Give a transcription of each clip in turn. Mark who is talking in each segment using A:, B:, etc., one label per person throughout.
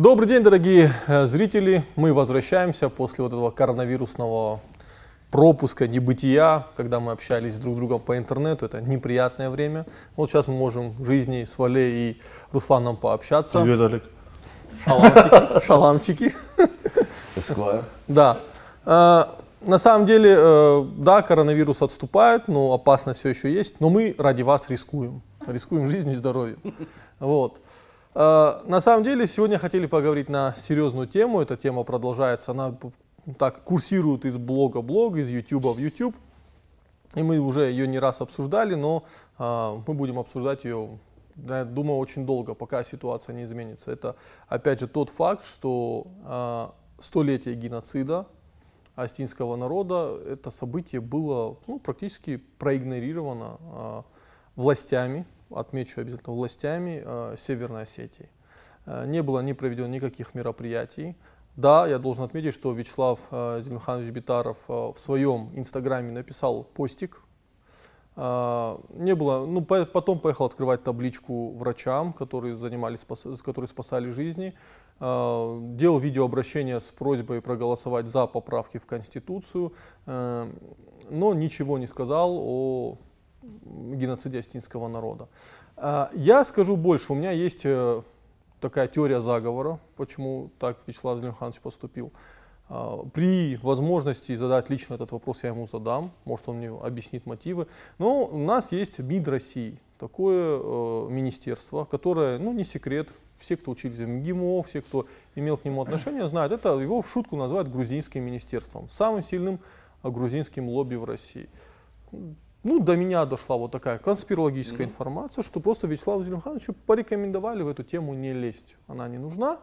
A: Добрый день, дорогие э, зрители. Мы возвращаемся после вот этого коронавирусного пропуска, небытия, когда мы общались друг с другом по интернету. Это неприятное время. Вот сейчас мы можем в жизни с Валей и Русланом пообщаться.
B: Привет, Олег.
A: Шаламчики. Шаламчики.
C: Эсквайр.
A: Да. Э, На самом деле, э, да, коронавирус отступает, но опасность все еще есть. Но мы ради вас рискуем. Рискуем жизнью и здоровьем. Вот. Э, На самом деле, сегодня хотели поговорить на серьезную тему. Эта тема продолжается. Она так курсирует из блога в блог, из YouTube в YouTube. И мы уже ее не раз обсуждали, но э, мы будем обсуждать ее, я думаю, очень долго, пока ситуация не изменится. Это, опять же, тот факт, что э, столетие геноцида астинского народа, это событие было ну, практически проигнорировано властями, отмечу обязательно, властями э, Северной Осетии. Э, не было не проведено никаких мероприятий. Да, я должен отметить, что Вячеслав э, Зельмханович Битаров э, в своем инстаграме написал постик. Э, не было, ну, по- потом поехал открывать табличку врачам, которые занимались, спас- которые спасали жизни. Э, делал видеообращение с просьбой проголосовать за поправки в Конституцию, э, но ничего не сказал о геноциде астинского народа. Э, Я скажу больше, у меня есть э, такая теория заговора, почему так Вячеслав Зелимханович поступил. А, При возможности задать лично этот вопрос я ему задам, может он мне объяснит мотивы. Но у нас есть МИД России, такое э, министерство, которое, ну не секрет, все, кто учились в МГИМО, все, кто имел к нему отношение, знают, это его в шутку называют грузинским министерством, самым сильным грузинским лобби в России. Ну, до меня дошла вот такая конспирологическая информация, что просто Вячеславу Зелимхановичу порекомендовали в эту тему не лезть. Она не нужна.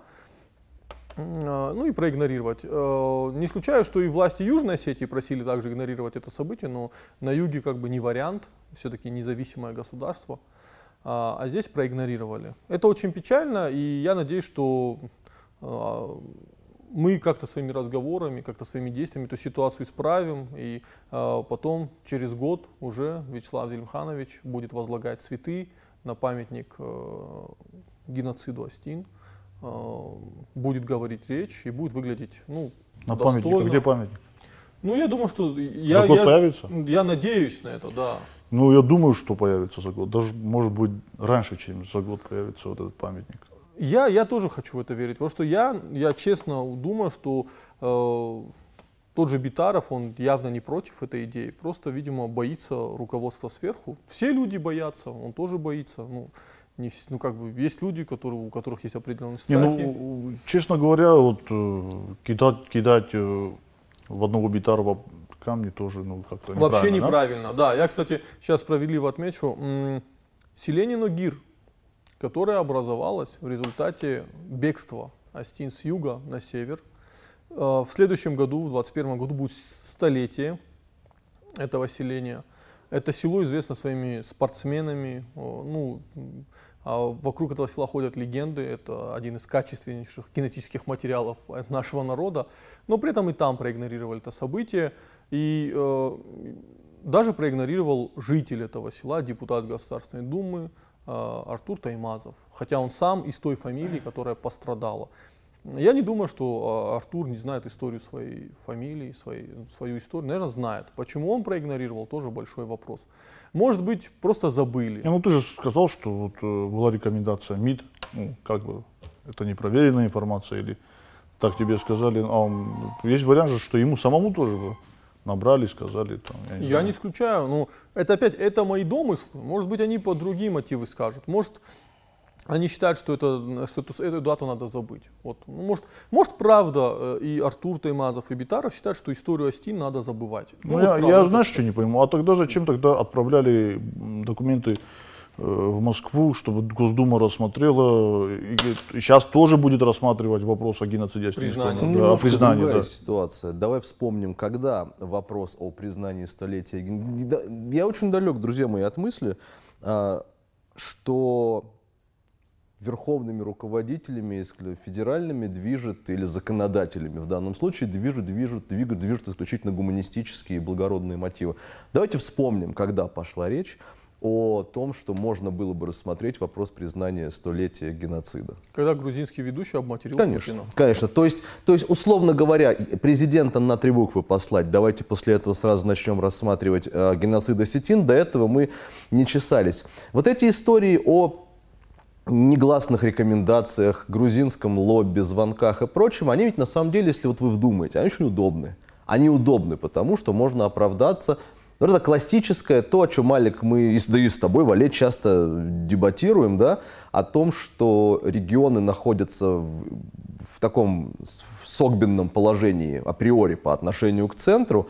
A: А, Ну и проигнорировать. Э, Не исключаю, что и власти Южной Осетии просили также игнорировать это событие, но на юге как бы не вариант, все-таки независимое государство, а а здесь проигнорировали. Это очень печально, и я надеюсь, что а, мы как-то своими разговорами, как-то своими действиями эту ситуацию исправим, и э, потом, через год, уже Вячеслав Зелимханович будет возлагать цветы на памятник э, геноциду Астин, э, будет говорить речь и будет выглядеть, ну,
B: На
A: достойно.
B: памятник. Где памятник?
A: Ну, я думаю, что я, я,
B: появится?
A: я надеюсь на это, да.
B: Ну, я думаю, что появится за год. Даже, может быть, раньше, чем за год появится вот этот памятник.
A: Я, я тоже хочу в это верить, потому что я, я честно думаю, что э, тот же Битаров, он явно не против этой идеи, просто, видимо, боится руководства сверху. Все люди боятся, он тоже боится. Ну, не, ну как бы, есть люди, которые, у которых есть определенные
B: Не,
A: страхи.
B: ну, честно говоря, вот э, кидать, кидать э, в одного Битарова камни тоже, ну, как-то
A: Вообще
B: неправильно, да?
A: неправильно, да. Я, кстати, сейчас справедливо отмечу, м, селение Ногир, которое образовалось в результате бегства Астин с юга на север. Э, В следующем году, в 2021 году, будет столетие этого селения. Это село известно своими спортсменами. о, Ну, а вокруг этого села ходят легенды. Это один из качественнейших генетических материалов нашего народа. Но при этом и там проигнорировали это событие. И э, даже проигнорировал житель этого села, депутат Государственной Думы э, Артур Таймазов. Хотя он сам из той фамилии, которая пострадала. Я не думаю, что э, Артур не знает историю своей фамилии, своей, свою историю. Наверное, знает. Почему он проигнорировал, тоже большой вопрос. Может быть, просто забыли.
B: Не, ну, ты же сказал, что вот, э, была рекомендация МИД, ну, как бы, это непроверенная информация или так тебе сказали. А, м, есть вариант же, что ему самому тоже набрали, сказали. Там, я не
A: Я
B: знаю.
A: не исключаю. Ну, это опять, это мои домыслы. Может быть, они по другие мотивы скажут. Может, они считают, что, это, что эту, эту дату надо забыть. Вот. Ну, может, может, правда, э, и Артур Таймазов, и Битаров считают, что историю Астин надо забывать.
B: Ну,
A: вот
B: я,
A: правда,
B: я
A: это-
B: знаешь, что не пойму, а тогда зачем тогда отправляли документы в Москву, чтобы Госдума рассмотрела, и, сейчас тоже будет рассматривать вопрос о геноциде
A: Признание.
C: Ну,
B: о
C: немножко
B: признании,
C: другая
B: да.
C: ситуация. Давай вспомним, когда вопрос о признании столетия... Да, Я очень далек, друзья мои, от мысли, а, что верховными руководителями, если федеральными, движет, или законодателями в данном случае, движут, движут, двигают, движут исключительно гуманистические и благородные мотивы. Давайте вспомним, когда пошла речь о том, что можно было бы рассмотреть вопрос признания столетия геноцида.
A: Когда грузинский ведущий обматерил
C: Конечно,
A: Путина.
C: конечно. То есть, то есть, условно говоря, президента на три буквы послать. Давайте после этого сразу начнем рассматривать э, геноцид осетин. До этого мы не чесались. Вот эти истории о негласных рекомендациях, грузинском лобби, звонках и прочем, они ведь на самом деле, если вот вы вдумаете, они очень удобны. Они удобны, потому что можно оправдаться ну, это классическое, то, о чем, Алик, мы да и с тобой, Валет, часто дебатируем, да, о том, что регионы находятся в, в таком согбенном положении априори по отношению к центру,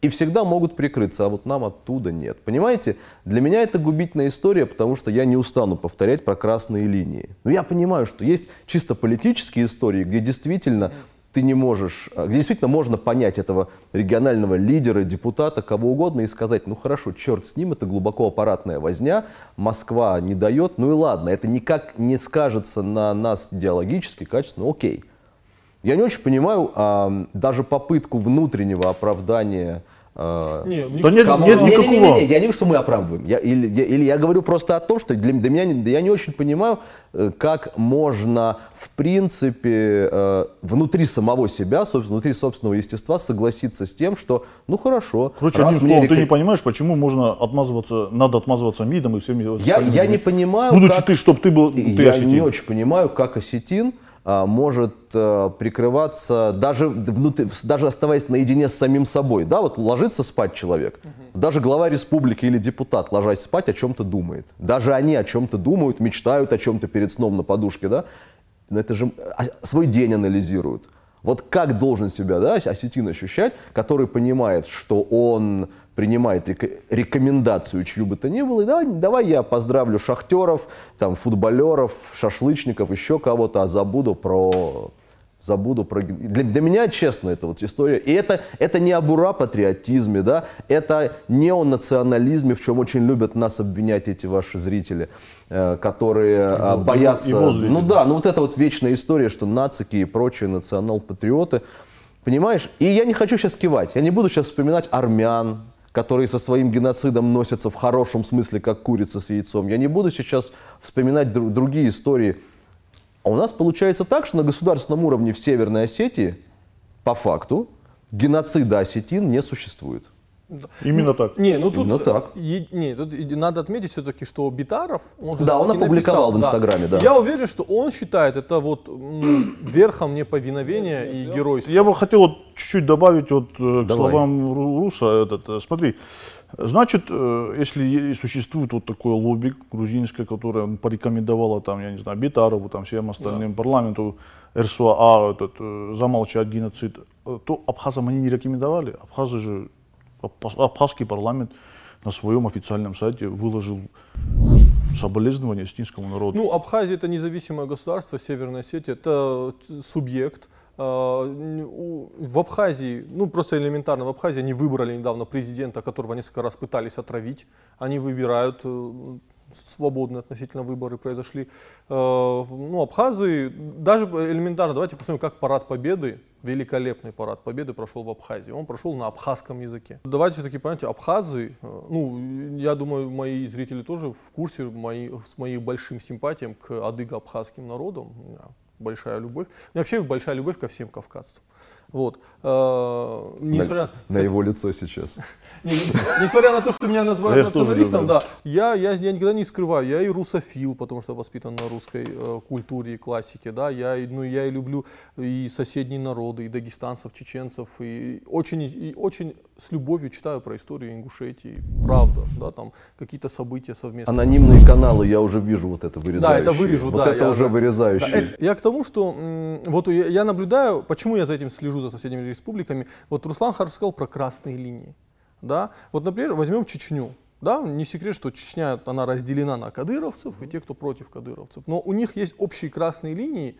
C: и всегда могут прикрыться, а вот нам оттуда нет. Понимаете, для меня это губительная история, потому что я не устану повторять про красные линии. Но я понимаю, что есть чисто политические истории, где действительно ты не можешь, а, где действительно можно понять этого регионального лидера, депутата, кого угодно и сказать, ну хорошо, черт с ним, это глубоко аппаратная возня, Москва не дает, ну и ладно, это никак не скажется на нас идеологически, качественно, окей. Я не очень понимаю а, даже попытку внутреннего оправдания
A: а, не,
B: да нет, кому... нет никакого. Не, не, не,
C: не, я не говорю, что мы оправдываем. Я, или, я, или я говорю просто о том, что для, для меня да я не очень понимаю, э, как можно в принципе э, внутри самого себя, собственно, внутри собственного естества согласиться с тем, что ну хорошо.
B: Короче, раз мне рек... ты не понимаешь, почему можно отмазываться, надо отмазываться МИДом и всеми.
C: Я, я не понимаю.
B: Будучи как... ты, чтобы ты был. Ты
C: я осетин. не очень понимаю, как осетин может а, прикрываться, даже, внутри, даже оставаясь наедине с самим собой. Да, вот ложится спать человек. Угу. Даже глава республики или депутат, ложась спать, о чем-то думает. Даже они о чем-то думают, мечтают о чем-то перед сном на подушке. Да? Но это же а, свой день анализируют. Вот как должен себя да, осетин ощущать, который понимает, что он принимает рекомендацию чью бы то ни было, и давай, давай я поздравлю шахтеров, там, футболеров, шашлычников, еще кого-то, а забуду про забуду про... Для, для меня, честно, это вот история. И это, это не обура патриотизме, да, это неонационализме, в чем очень любят нас обвинять эти ваши зрители, э, которые э, боятся... Его ну да, ну вот эта вот вечная история, что нацики и прочие национал-патриоты, понимаешь? И я не хочу сейчас кивать, я не буду сейчас вспоминать армян, которые со своим геноцидом носятся в хорошем смысле, как курица с яйцом. Я не буду сейчас вспоминать друг, другие истории. А у нас получается так, что на государственном уровне в Северной Осетии, по факту, геноцида осетин не существует.
B: Именно так.
A: Не, ну тут, Именно так. Е, не, тут надо отметить все-таки, что Битаров,
C: он же Да, он опубликовал написал, в Инстаграме, да.
A: да. Я уверен, что он считает это вот верхом неповиновения и геройства.
B: Я бы хотел вот чуть-чуть добавить вот э, к Давай. словам Руса. Этот, э, смотри, Значит, э, если существует вот такое лобби грузинское, которое порекомендовало там, я не знаю, Битарову, там всем остальным да. парламенту РСУА этот, замолчать геноцид, то абхазам они не рекомендовали. Абхазы же Абхазский парламент на своем официальном сайте выложил соболезнования осетинскому народу.
A: Ну, Абхазия это независимое государство, Северная Осетия это субъект. А, в Абхазии, ну просто элементарно, в Абхазии они выбрали недавно президента, которого несколько раз пытались отравить. Они выбирают э, свободные относительно выборы произошли. Э, ну, абхазы, даже элементарно, давайте посмотрим, как парад победы, великолепный парад победы прошел в Абхазии. Он прошел на абхазском языке. Давайте все-таки понимаете, абхазы, э, ну, я думаю, мои зрители тоже в курсе мои, с моим большим симпатиям к адыго-абхазским народам. Большая любовь. Вообще большая любовь ко всем кавказцам. Вот.
C: Э, несмотря, на, кстати, на его лицо сейчас.
A: Несмотря на то, что меня называют националистом, да, я, я, я никогда не скрываю, я и русофил, потому что воспитан на русской э, культуре и классике, да, я, ну, я и люблю и соседние народы, и дагестанцев, чеченцев, и очень, и очень с любовью читаю про историю Ингушетии, правда, да, там какие-то события совместные.
C: Анонимные каналы, я уже вижу вот это вырезающее.
A: Да, это вырежу,
C: вот
A: да.
C: это я, уже вырезающее. Да,
A: это, я к тому, что вот я, я наблюдаю, почему я за этим слежу, за соседними республиками, вот Руслан хорошо сказал про красные линии. Да? Вот, например, возьмем Чечню. Да, не секрет, что Чечня, она разделена на кадыровцев и те, кто против кадыровцев. Но у них есть общие красные линии,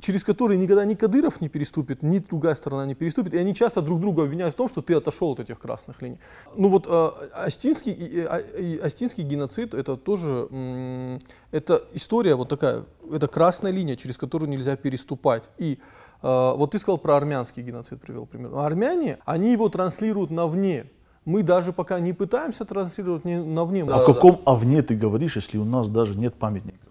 A: через которые никогда ни Кадыров не переступит, ни другая сторона не переступит, и они часто друг друга обвиняют в том, что ты отошел от этих красных линий. Ну вот э, Остинский, э, Остинский геноцид это тоже э, это история вот такая, это красная линия, через которую нельзя переступать. И э, вот ты сказал про армянский геноцид, привел пример. Армяне, они его транслируют на вне Мы даже пока не пытаемся транслировать не на вне.
B: О каком овне ты говоришь, если у нас даже нет памятников?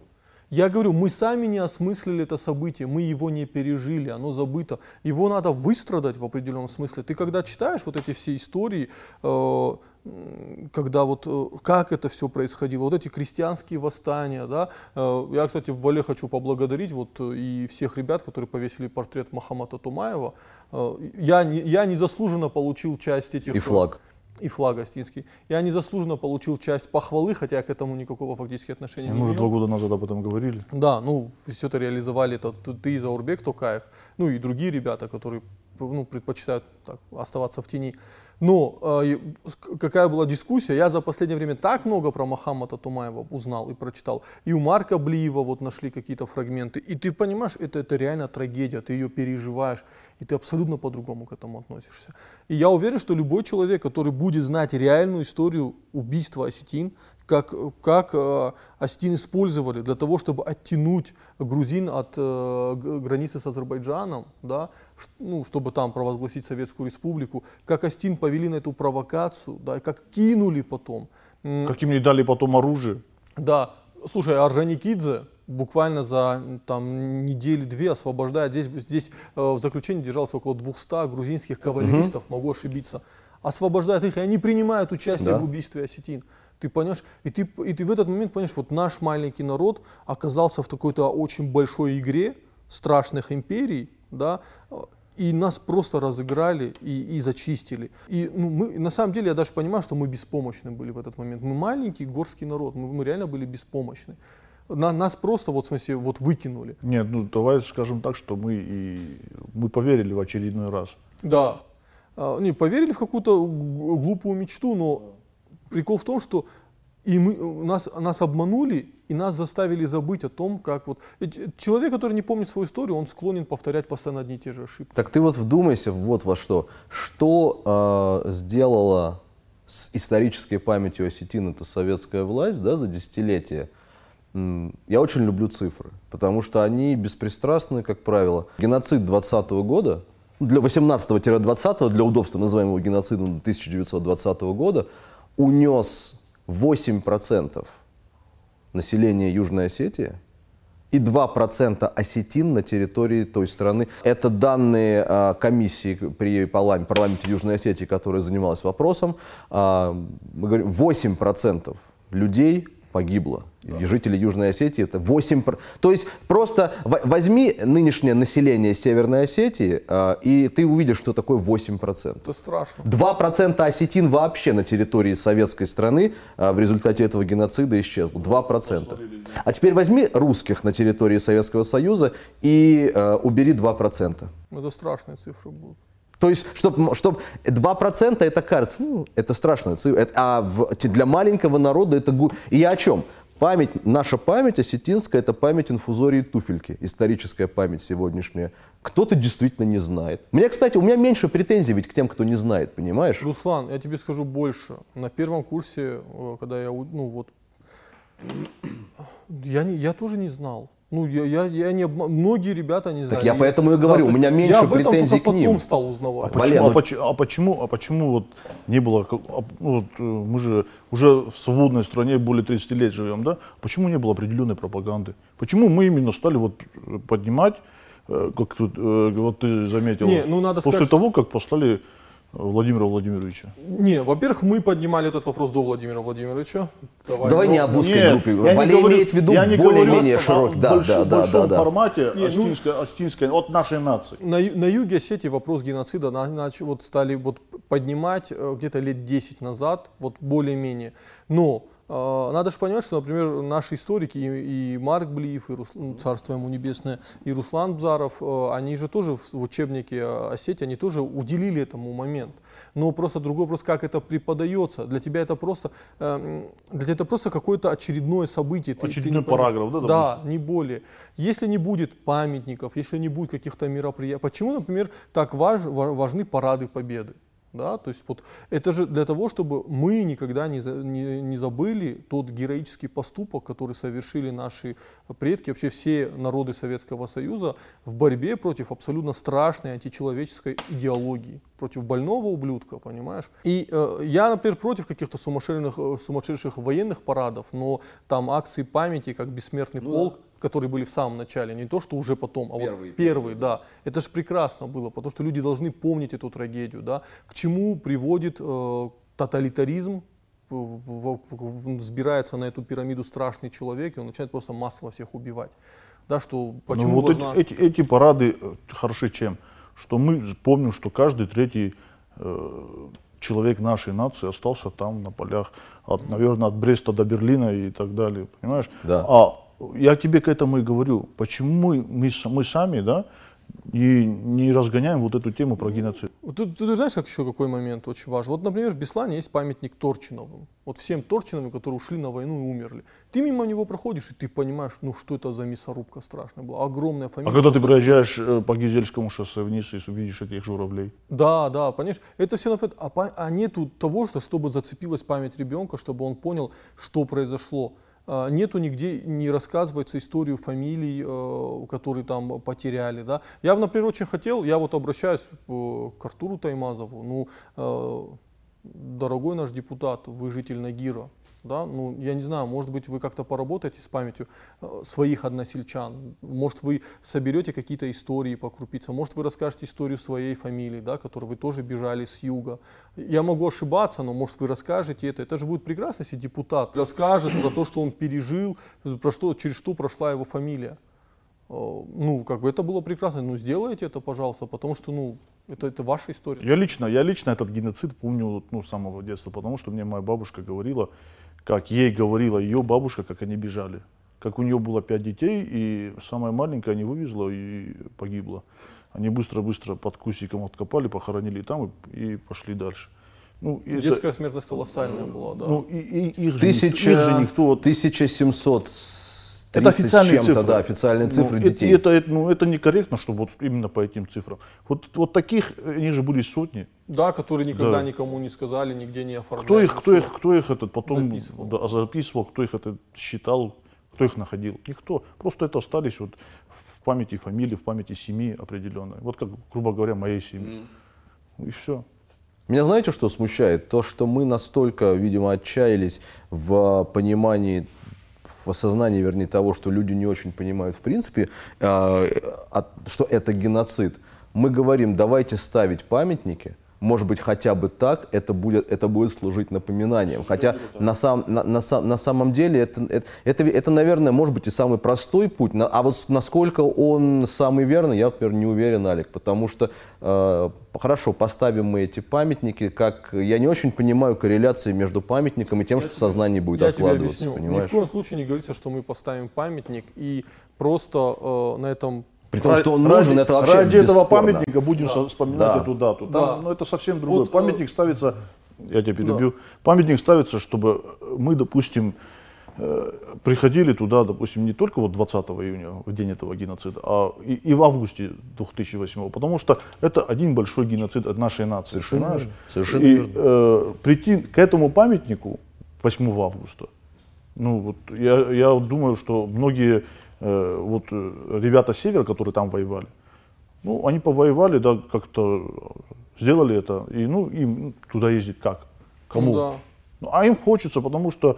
A: Я говорю, мы сами не осмыслили это событие, мы его не пережили, оно забыто. Его надо выстрадать в определенном смысле. Ты когда читаешь вот эти все истории, э, когда вот э, как это все происходило, вот эти крестьянские восстания, да, э, я, кстати, в Вале хочу поблагодарить вот и всех ребят, которые повесили портрет Махамата Тумаева. Я, не, я незаслуженно получил часть этих...
C: И флаг
A: и флаг Остинский. Я незаслуженно получил часть похвалы, хотя я к этому никакого фактически отношения
B: Мы
A: не
B: уже
A: имел.
B: два года назад об этом говорили.
A: Да, ну, все это реализовали, это ты Заурбек Токаев, ну и другие ребята, которые ну, предпочитают так, оставаться в тени. Но э, какая была дискуссия, я за последнее время так много про Махаммада Тумаева узнал и прочитал. И у Марка Блиева вот нашли какие-то фрагменты. И ты понимаешь, это, это реально трагедия, ты ее переживаешь, и ты абсолютно по-другому к этому относишься. И я уверен, что любой человек, который будет знать реальную историю убийства осетин, как, как э, использовали для того, чтобы оттянуть грузин от э, границы с Азербайджаном, да, ну, чтобы там провозгласить Советскую Республику, как Астин повели на эту провокацию, да, как кинули потом.
B: Как им не дали потом оружие.
A: Да, слушай, Орджоникидзе буквально за там, недели-две освобождает, здесь, здесь э, в заключении держалось около 200 грузинских кавалеристов, угу. могу ошибиться, освобождает их, и они принимают участие да. в убийстве осетин. Ты понимаешь, и ты, и ты в этот момент понимаешь, вот наш маленький народ оказался в какой-то очень большой игре страшных империй, да, и нас просто разыграли и, и зачистили. И ну, мы, на самом деле я даже понимаю, что мы беспомощны были в этот момент. Мы маленький горский народ, мы, мы реально были беспомощны. На, нас просто вот в смысле вот выкинули.
B: Нет, ну давай скажем так, что мы и мы поверили в очередной раз.
A: Да, а, не поверили в какую-то глупую мечту, но прикол в том, что и мы, нас, нас обманули, и нас заставили забыть о том, как вот... Человек, который не помнит свою историю, он склонен повторять постоянно одни и те же ошибки.
C: Так ты вот вдумайся вот во что. Что э, сделала с исторической памятью осетин эта советская власть да, за десятилетия? Я очень люблю цифры, потому что они беспристрастны, как правило. Геноцид 20 года, для 18-20, для удобства называем его геноцидом 1920 года, унес 8% населения Южной Осетии и 2% осетин на территории той страны. Это данные а, комиссии при парламенте Южной Осетии, которая занималась вопросом. А, мы говорим, 8% людей погибло. Да. И жители Южной Осетии это 8... То есть просто возьми нынешнее население Северной Осетии, э, и ты увидишь, что такое 8%.
A: Это страшно.
C: 2% осетин вообще на территории советской страны э, в результате этого геноцида исчезло. 2%. А теперь возьми русских на территории Советского Союза и э, убери 2%.
A: Это страшные цифры будут.
C: То есть, чтобы чтоб 2% это кажется, ну, это страшно. А в, для маленького народа это... И я о чем? Память, наша память осетинская, это память инфузории туфельки, историческая память сегодняшняя. Кто-то действительно не знает. Мне, кстати, у меня меньше претензий ведь к тем, кто не знает, понимаешь?
A: Руслан, я тебе скажу больше. На первом курсе, э, когда я, ну вот, я, не, я тоже не знал. Ну, я, я, я не обма... Многие ребята не знают.
C: Так я поэтому и говорю, да, у меня меньше я претензий к ним.
A: Я потом стал узнавать.
B: А почему, а, почему, а почему, а почему вот не было, а, ну, вот, э, мы же уже в свободной стране более 30 лет живем, да? Почему не было определенной пропаганды? Почему мы именно стали вот поднимать, э, как тут, э, вот ты заметил,
A: не, ну, надо
B: после
A: сказать,
B: того, как послали Владимира Владимировича?
A: Не, во-первых, мы поднимали этот вопрос до Владимира Владимировича.
C: Давай, Давай не об узкой Нет, группе. Валерий имеет в виду более-менее широкий.
B: Да, да, да, да, да. формате Не, остинской, ну, остинской, от нашей нации.
A: На, на юге Осетии вопрос геноцида на, на, вот стали вот поднимать э, где-то лет 10 назад, вот более-менее. Но надо же понимать, что, например, наши историки, и, и Марк Блиев, и Рус, ну, царство ему небесное, и Руслан Бзаров, э, они же тоже в учебнике Осетии, они тоже уделили этому момент. Но просто другой вопрос, как это преподается. Для тебя это просто, эм, для тебя это просто какое-то очередное событие.
B: Очередной ты, ты параграф, да?
A: Допустим? Да, не более. Если не будет памятников, если не будет каких-то мероприятий, почему, например, так важ, важны парады победы? Да? То есть вот это же для того, чтобы мы никогда не, не, не забыли тот героический поступок, который совершили наши предки, вообще все народы Советского Союза в борьбе против абсолютно страшной античеловеческой идеологии, против больного ублюдка, понимаешь? И э, я, например, против каких-то сумасшедших, э, сумасшедших военных парадов, но там акции памяти, как бессмертный
C: Ну
A: полк, которые были в самом начале, не то, что уже потом, а
C: Первые,
A: вот первые, да. Это же прекрасно было, потому что люди должны помнить эту трагедию, да. К чему приводит э, тоталитаризм, взбирается на эту пирамиду страшный человек, и он начинает просто массово всех убивать. Да, что почему
B: ну, вот эти,
A: важна-
B: эти, эти парады э, хороши чем? Что мы помним, что каждый третий э, человек нашей нации остался там на полях, от, наверное, от Бреста до Берлина и так далее, понимаешь?
C: Да.
B: А я тебе к этому и говорю, почему мы, мы, мы сами, да, и не разгоняем вот эту тему про геноцид?
A: Вот Тут, ты знаешь, как еще какой момент очень важен? Вот, например, в Беслане есть памятник Торчиновым. Вот всем Торчиновым, которые ушли на войну и умерли. Ты мимо него проходишь, и ты понимаешь, ну что это за мясорубка страшная была. Огромная
B: А
A: фамилия.
B: когда ты проезжаешь э, по Гизельскому шоссе вниз и увидишь этих журавлей?
A: Да, да, понимаешь, это все например, а, а нету того, что чтобы зацепилась память ребенка, чтобы он понял, что произошло. А, Нету нигде, не рассказывается историю фамилий, э, которые там потеряли. Да? Я, например, очень хотел, я вот обращаюсь э, к Артуру Таймазову, ну, э, дорогой наш депутат, вы житель Нагира, да, ну, я не знаю, может быть, вы как-то поработаете с памятью э, своих односельчан, может, вы соберете какие-то истории по крупицам, может, вы расскажете историю своей фамилии, да, которой вы тоже бежали с юга. Я могу ошибаться, но, может, вы расскажете это. Это же будет прекрасно, если депутат расскажет про то, что он пережил, про что, через что прошла его фамилия. Э, Ну, как бы это было прекрасно. Ну, сделайте это, пожалуйста, потому что, ну, это, это ваша история.
B: Я лично, я лично этот геноцид помню ну, с самого детства, потому что мне моя бабушка говорила, как ей говорила ее бабушка, как они бежали. Как у нее было пять детей, и самая маленькая не вывезла и погибла. Они быстро-быстро под кусиком откопали, похоронили там и, и пошли дальше. Ну, и это-
A: Детская смертность колоссальная была, да.
B: ну, и, и их, же,
C: Тысяча,
B: их же никто... вот-
C: 1700 с
B: Это
C: 30 с
B: официальные
C: чем-то,
B: цифры.
C: да, официальные
B: Ну,
C: цифры
B: это-
C: детей.
B: Это, это, ну, это некорректно, чтобы вот именно по этим цифрам. Вот, вот таких, они же были сотни.
A: Да, которые никогда
B: Да.
A: никому не сказали, нигде не оформляли.
B: Кто их, кто их, кто их этот потом
A: Записывал.
B: да, записывал, кто их это считал, кто их находил? Никто. Просто это остались вот в памяти фамилии, в памяти семьи определенной. Вот как, грубо говоря, моей семьи. И все.
C: Меня знаете, что смущает? То, что мы настолько, видимо, отчаялись в понимании, в осознании, вернее, того, что люди не очень понимают в принципе, э, от- что это геноцид. Мы говорим, давайте ставить памятники, может быть, хотя бы так это будет, это будет служить напоминанием. Хотя на, сам, на, на на самом деле это, это, это, это, наверное, может быть и самый простой путь. А вот насколько он самый верный, я, например, не уверен, Алик. Потому что, э, хорошо, поставим мы эти памятники, как я не очень понимаю корреляции между памятником и тем, что в сознании будет
A: Я тебе
C: откладываться.
A: объясню. Ни в коем случае не говорится, что мы поставим памятник и просто э, на этом
C: При том, что он
B: ради,
C: нужен, это вообще
B: ради этого
C: бесспорно.
B: памятника будем со- вспоминать
C: Да.
B: эту дату. Там,
A: Да.
B: ну, это совсем другое.
A: Вот, э,
B: памятник ставится, я тебя перебью, памятник ставится, чтобы мы, допустим, э, приходили туда, допустим, не только вот 20 июня, в день этого геноцида, а и, и в августе 2008, потому что это один большой геноцид от нашей нации.
C: Совершенно
B: понимаешь?
C: верно. Совершенно
B: и
C: верно.
B: э, прийти к этому памятнику 8 августа, ну вот я, я думаю, что многие э, вот э, ребята с севера, которые там воевали, ну они повоевали, да, как-то сделали это, и ну им туда ездить как? Кому?
A: Ну да.
B: Ну, А им хочется, потому что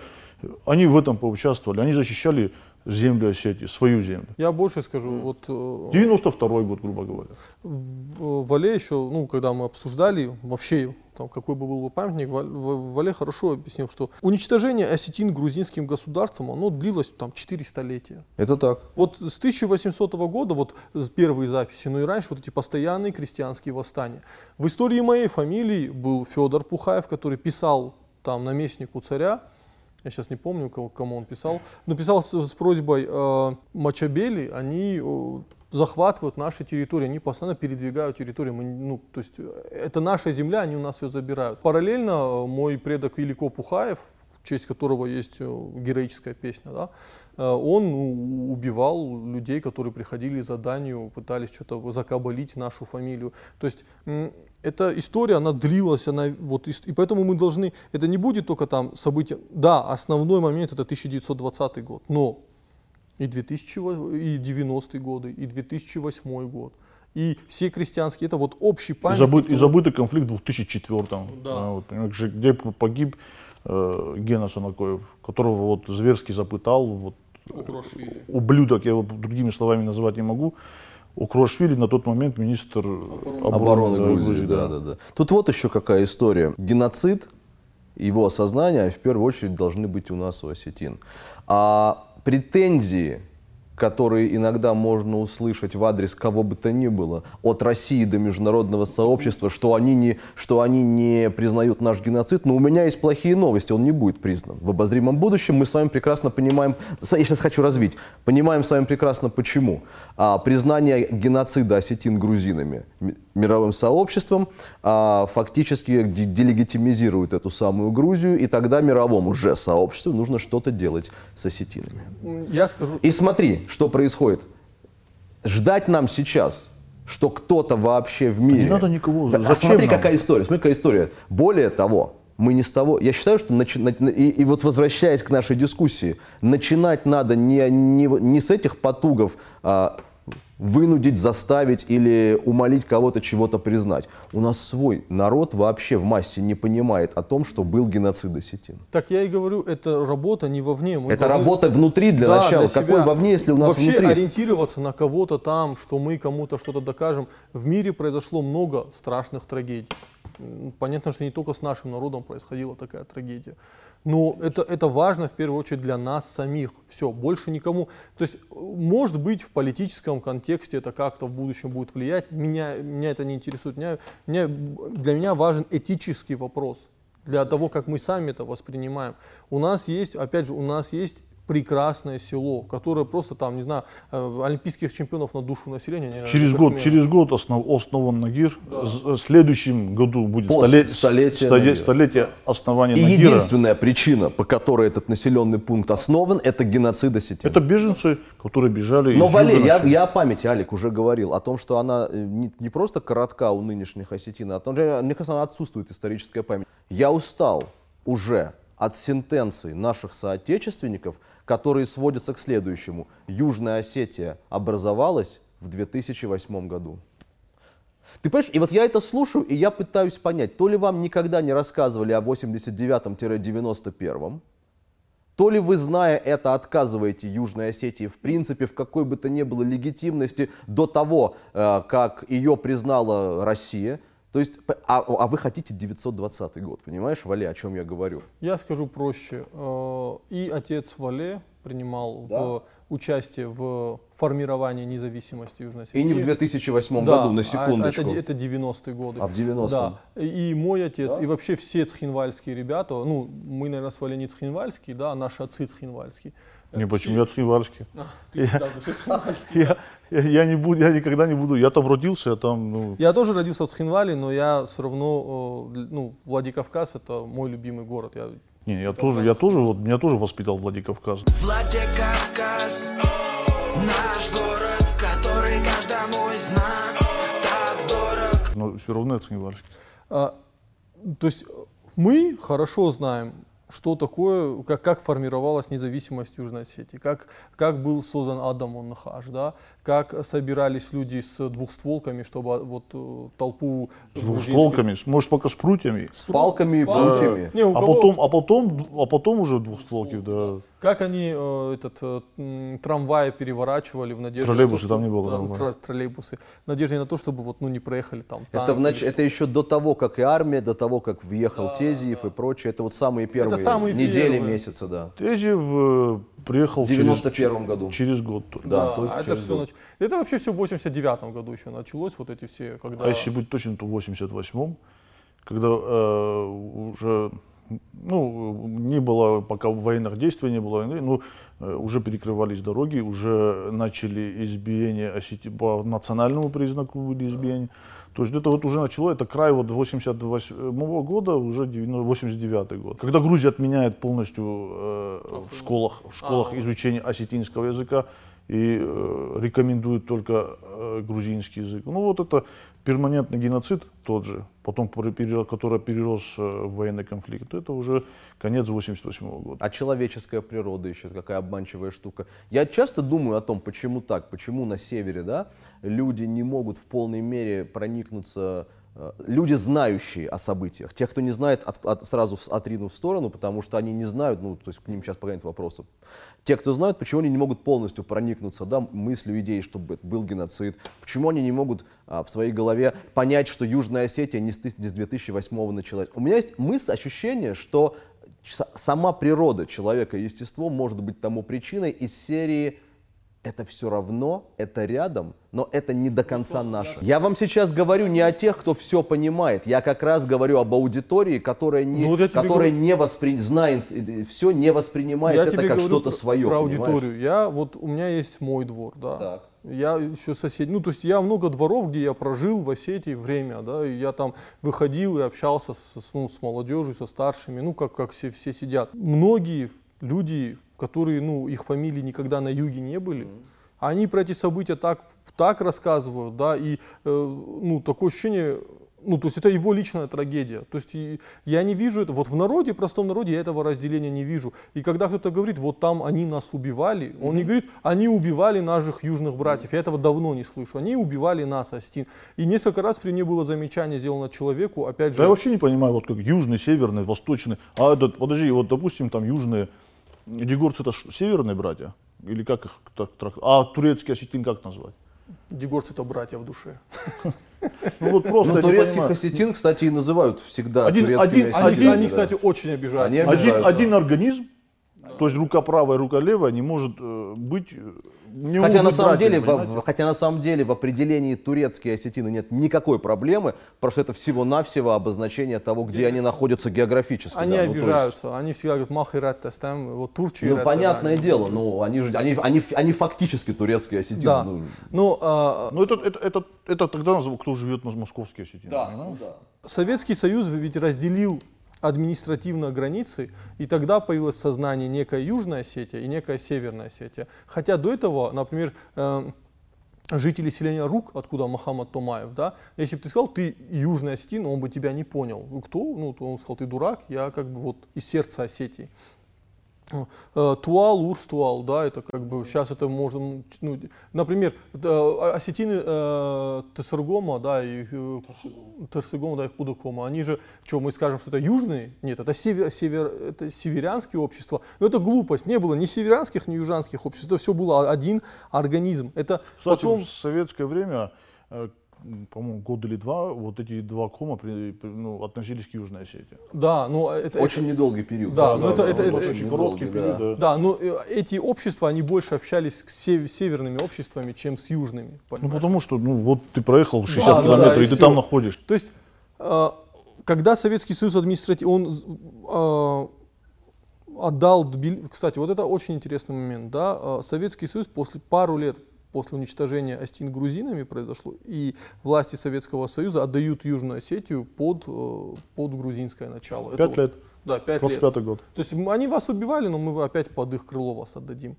B: они в этом поучаствовали, они защищали землю Осетии, свою землю.
A: Я больше скажу, вот э,
B: 92 год, грубо говоря.
A: в в Вале еще, ну, когда мы обсуждали вообще, там, какой бы был бы памятник, Вале хорошо объяснил, что уничтожение осетин грузинским государством, оно длилось там 4 столетия.
C: Это так.
A: Вот с 1800 года, вот с первые записи, ну и раньше вот эти постоянные крестьянские восстания. В истории моей фамилии был Федор Пухаев, который писал там наместнику царя, я сейчас не помню, кому он писал, но писал с, с просьбой э, Мачабели, они э, захватывают наши территории, они постоянно передвигают территории, мы, ну, то есть э, это наша земля, они у нас ее забирают. Параллельно э, мой предок Велико Пухаев, в честь которого есть э, героическая песня, да, он убивал людей, которые приходили за данью, пытались что-то закабалить нашу фамилию. То есть эта история, она длилась, она вот, и, поэтому мы должны, это не будет только там события, да, основной момент это 1920 год, но и 2000, во- и 90-е годы, и 2008 год, и все крестьянские, это вот общий
B: И,
A: памятник.
B: забыт, и забытый конфликт в 2004
A: Да.
B: а, вот, где погиб э, Гена Санакоев, которого вот зверски запытал, вот,
A: Укрошвили.
B: ублюдок, я его другими словами называть не могу, Укрошвили на тот момент министр обороны,
C: обороны
B: да,
C: Грузии, да, да, да. Тут вот еще какая история. Геноцид, его осознание в первую очередь должны быть у нас у осетин. А претензии, которые иногда можно услышать в адрес кого бы то ни было, от России до международного сообщества, что они не, что они не признают наш геноцид, но у меня есть плохие новости, он не будет признан. В обозримом будущем мы с вами прекрасно понимаем, я сейчас хочу развить, понимаем с вами прекрасно почему. А, признание геноцида осетин грузинами ми- мировым сообществом а, фактически де- делегитимизирует эту самую Грузию, и тогда мировому же сообществу нужно что-то делать с осетинами.
A: Я скажу,
C: И смотри, что происходит. Ждать нам сейчас, что кто-то вообще в мире...
B: надо никого.
C: Да, а смотри,
B: нам?
C: какая история. Смотри, какая история. Более того, мы не с того... Я считаю, что... начи- на- и, и вот возвращаясь к нашей дискуссии, начинать надо не, не, не с этих потугов а, вынудить, заставить или умолить кого-то чего-то признать. У нас свой народ вообще в массе не понимает о том, что был геноцид осетин.
A: так я и говорю, это работа не вовне. Мы
C: Это
A: должны-
C: работа внутри для
A: Да,
C: начала.
A: для.
C: Какой вовне, если у нас
A: Вообще
C: внутри?
A: ориентироваться на кого-то там, что мы кому-то что-то докажем. В мире произошло много страшных трагедий. Понятно, что не только с нашим народом происходила такая трагедия. Но это, это важно в первую очередь для нас самих. Все, больше никому. То есть, может быть, в политическом контексте это как-то в будущем будет влиять. Меня, меня это не интересует. Меня, меня- для меня важен этический вопрос для того, как мы сами это воспринимаем. У нас есть, опять же, у нас есть прекрасное село, которое просто там, не знаю, э, олимпийских чемпионов на душу населения.
B: Через год, через год основ, основан Нагир. З- В следующем году будет
C: После
B: столе-
C: столетия
B: столе-
C: Нагира.
B: столетие основания
C: И
B: Нагира.
C: единственная причина, по которой этот населенный пункт основан, это геноцид осетин.
B: Это беженцы, которые бежали
C: Но
B: из
C: Вале,
B: юга
C: я, я о памяти, Алик, уже говорил, о том, что она э, не, не просто коротка у нынешних осетин, а о том, что, мне кажется, она отсутствует историческая память. Я устал уже от сентенций наших соотечественников, которые сводятся к следующему. Южная Осетия образовалась в 2008 году. Ты понимаешь, и вот я это слушаю, и я пытаюсь понять, то ли вам никогда не рассказывали о 89-91, то ли вы, зная это, отказываете Южной Осетии в принципе в какой бы то ни было легитимности до того, э, как ее признала Россия. То есть, а, а вы хотите 920 год, понимаешь, Валя, о чем я говорю?
A: Я скажу проще. Э, И отец Вале принимал
C: Да.
A: в участие в формировании независимости Южной Осетии.
C: И не в 2008
A: Да,
C: году, на
A: а
C: секундочку.
A: Это, это 90-е годы.
C: А в 90-м?
A: Да. И мой отец,
C: Да?
A: и вообще все цхинвальские ребята, ну, мы, наверное, с не цхинвальские, да, а наши отцы цхинвальские.
B: Не, почему я цхинвальский?
A: А, ты цхинвальский.
B: Я, я, я не буду, я никогда не буду. Я там родился, я там, ну,
A: Я тоже родился в Цхинвале, но я все равно, э, ну, Владикавказ это мой любимый город. Я
B: не, я тоже, я тоже, вот меня тоже воспитал Владикавказ.
D: Владикавказ Наш город, который каждому из нас так дорог
B: Но все равно я цхинвальский.
A: А, то есть мы хорошо знаем, что такое, как, как формировалась независимость Южной Осетии, как, как был создан Адам Нахаш, да, как собирались люди с двухстволками, чтобы вот э, толпу
B: С двухстволками, с- может пока с прутьями.
C: С палками и прутьями.
A: Не, у
B: А
A: кого-
B: потом, а потом, а потом уже двухстволки, да.
A: Как они э, этот э, м, трамваи переворачивали в надежде
B: Троллейбусы,
A: на то,
B: там не было
A: да,
B: трамвая.
A: тро- троллейбусы, в надежде на то, чтобы вот ну не проехали там.
C: Это, в нач- это еще до того, как и армия, до того, как въехал Тезиев и прочее. Это вот самые первые
A: самые
C: недели,
A: первые.
C: месяца, да.
B: Тезев э, приехал
C: В
B: через,
C: 91 году.
B: через год только.
C: Да,
A: Да,
C: только
A: а это
C: через
A: все
C: год.
A: Это вообще все в 89 году еще началось, вот эти все, когда...
B: А если быть точным, то в 88-м, когда э, уже ну, не было, пока военных действий не было войны, ну, э, уже перекрывались дороги, уже начали избиения Осетии, по национальному признаку были избиения. То есть это вот уже начало, это край вот 88 года, уже 89 год. Когда Грузия отменяет полностью э, в школах, в школах
A: А.
B: изучение осетинского языка, и э, рекомендуют только э, грузинский язык. Ну вот это перманентный геноцид тот же, потом, который перерос э, в военный конфликт, это уже конец 88 года.
C: А человеческая природа еще какая обманчивая штука. Я часто думаю о том, почему так, почему на севере, да, люди не могут в полной мере проникнуться, люди, знающие о событиях. Тех, кто не знает, от- от- сразу в- отрину в сторону, потому что они не знают, ну, то есть к ним сейчас пока нет вопросов. Те, кто знают, почему они не могут полностью проникнуться, да, мыслью, идеей, чтобы был геноцид, почему они не могут а, в своей голове понять, что Южная Осетия не с, не с 2008 началась. У меня есть мысль, ощущение, что сама природа человека естество может быть тому причиной из серии это все равно, это рядом, но это не до конца наше. Я вам сейчас говорю не о тех, кто все понимает, я как раз говорю об аудитории, которая не,
A: Ну, вот я
C: которая
A: говорю-
C: не воспри... знает, все не воспринимает это
A: тебе
C: как что-то свое.
A: Про
C: понимаешь?
A: аудиторию. Я вот у меня есть мой двор, да.
C: Так.
A: Я еще сосед, ну то есть я много дворов, где я прожил в Осетии время, да, и я там выходил и общался с, с, ну, с молодежью, со старшими, ну как как все все сидят. Многие люди, которые, ну их фамилии никогда на юге не были, они про эти события так так рассказывают, да, и э, ну такое ощущение, ну то есть это его личная трагедия. То есть и я не вижу это, вот в народе, простом народе я этого разделения не вижу. И когда кто-то говорит, вот там они нас убивали, он не говорит, они убивали наших южных братьев. Я этого давно не слышу. Они убивали нас, Астин. И несколько раз при мне было замечание сделано человеку, опять
B: Да
A: же,
B: я вообще не понимаю, вот как южный, северный, восточный. А этот, подожди, вот допустим, там южные, дегорцы это ш- северные братья? Или как их так, трак- А турецкий осетин как назвать?
A: дегорцы это братья в душе.
B: Ну вот просто
C: Ну, турецких осетин, кстати, и называют всегда
B: Один-
C: турецкими
B: один-
C: осетинами,
A: Они,
B: Один-
C: да.
A: кстати, очень обижаются.
C: Они
B: один,
C: обижаются.
B: один организм, то есть рука правая, рука левая не может э, быть... э, не
C: Хотя на самом
B: братьями,
C: деле, в, хотя на самом деле в определении турецкие осетины нет никакой проблемы, просто это всего-навсего обозначение того, где они находятся географически.
A: Они
C: да. Ну, то есть-
A: обижаются, они всегда говорят, мах и рад тестем, вот Турчия.
C: Ну, понятное дело, ну, они же, они, они, они фактически турецкие осетины.
A: Да.
C: ну.
A: Ну, а,
B: Ну это, это, это, это тогда кто живет на московские осетины. понимаешь?
A: Советский Союз ведь разделил административно границы, и тогда появилось сознание некая Южная Осетия и некая Северная Осетия. Хотя до этого, например, э, жители селения Рук, откуда Мохаммад Томаев, да, если бы ты сказал, ты Южный Осетин, он бы тебя не понял. Кто? Ну, он сказал, ты дурак, я как бы вот из сердца Осетии. Э, Туал, Урстуал, да, это как бы сейчас это можно, ну, например, это осетины э, Тесаргома, да, и э, Терсегома, да, и Худокома, они же, что мы скажем, что это южные? Нет, это север, север, это северянские общества. Но это глупость, не было ни северянских, ни южанских обществ, это все было один организм. Это
B: Кстати,
A: потом,
B: в советское время, э, по-моему, год или два, вот эти два кома при- при- ну, относились к Южной Осетии.
A: да, ну это
C: Очень недолгий период.
A: Да, ну это- это-
B: вот
A: это-
B: очень короткий период,
C: да.
B: да.
A: Да, но э, эти общества, они больше общались с сев- северными обществами, чем с южными.
B: Ну
A: понимаешь?
B: потому что, ну вот ты проехал 60
A: Да, да,
B: километров,
A: да, и
B: и ты там находишься.
A: То есть, э, когда Советский Союз административно, он э, отдал, кстати, вот это очень интересный момент, да, Советский Союз после пару лет после уничтожения Остин грузинами произошло, и власти Советского Союза отдают Южную Осетию под, э, под грузинское начало. Это
B: Пять
A: вот-
B: лет,
A: Да, пять лет.
B: 25 год.
A: То есть они вас убивали, но мы опять под их крыло вас отдадим.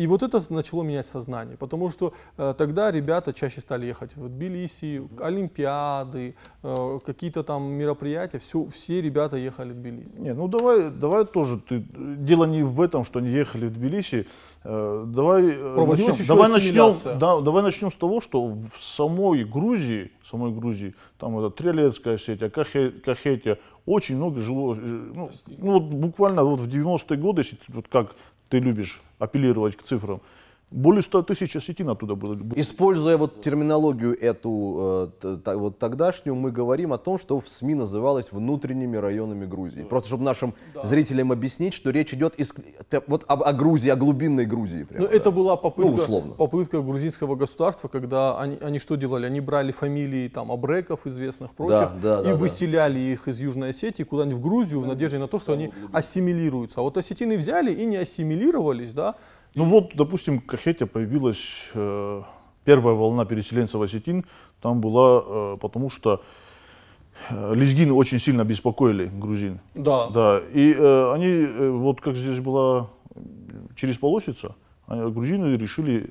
A: И вот это начало менять сознание, потому что э, тогда ребята чаще стали ехать в Тбилиси, Олимпиады, э, какие-то там мероприятия, все, все ребята ехали в Тбилиси.
B: Не, ну давай, давай тоже. Ты, дело не в этом, что они ехали в Тбилиси. Э, давай, э,
A: Проводилась
B: начнем,
A: еще
B: давай начнем, да, давай начнем с того, что в самой Грузии, самой Грузии, там это Трелецкая Кахе- Кахетия, очень много жило, э, ну, ну вот буквально вот в 90-е годы, если вот как ты любишь апеллировать к цифрам, более 100 тысяч осетин оттуда было.
C: Используя вот терминологию эту, э, вот тогдашнюю, мы говорим о том, что в СМИ называлось внутренними районами Грузии. Просто чтобы нашим зрителям объяснить, что речь идет т- вот об- о, Грузии, о глубинной Грузии. прямо,
A: Ну,
C: да.
A: это была попытка,
C: Ну, условно.
A: попытка грузинского государства, когда они, они что делали? Они брали фамилии там абреков известных, прочих,
C: да,
A: и
C: да, да.
A: выселяли их из Южной Осетии куда-нибудь в Грузию в надежде на то, что они ассимилируются. А вот осетины взяли и не ассимилировались, да,
B: Ну вот, допустим, в Кахете появилась э, первая волна переселенцев осетин. Там была, э, потому что э, лезгины очень сильно беспокоили грузин.
A: да,
B: Да, и э, они, э, вот как здесь была м, через полосица, а грузины решили э,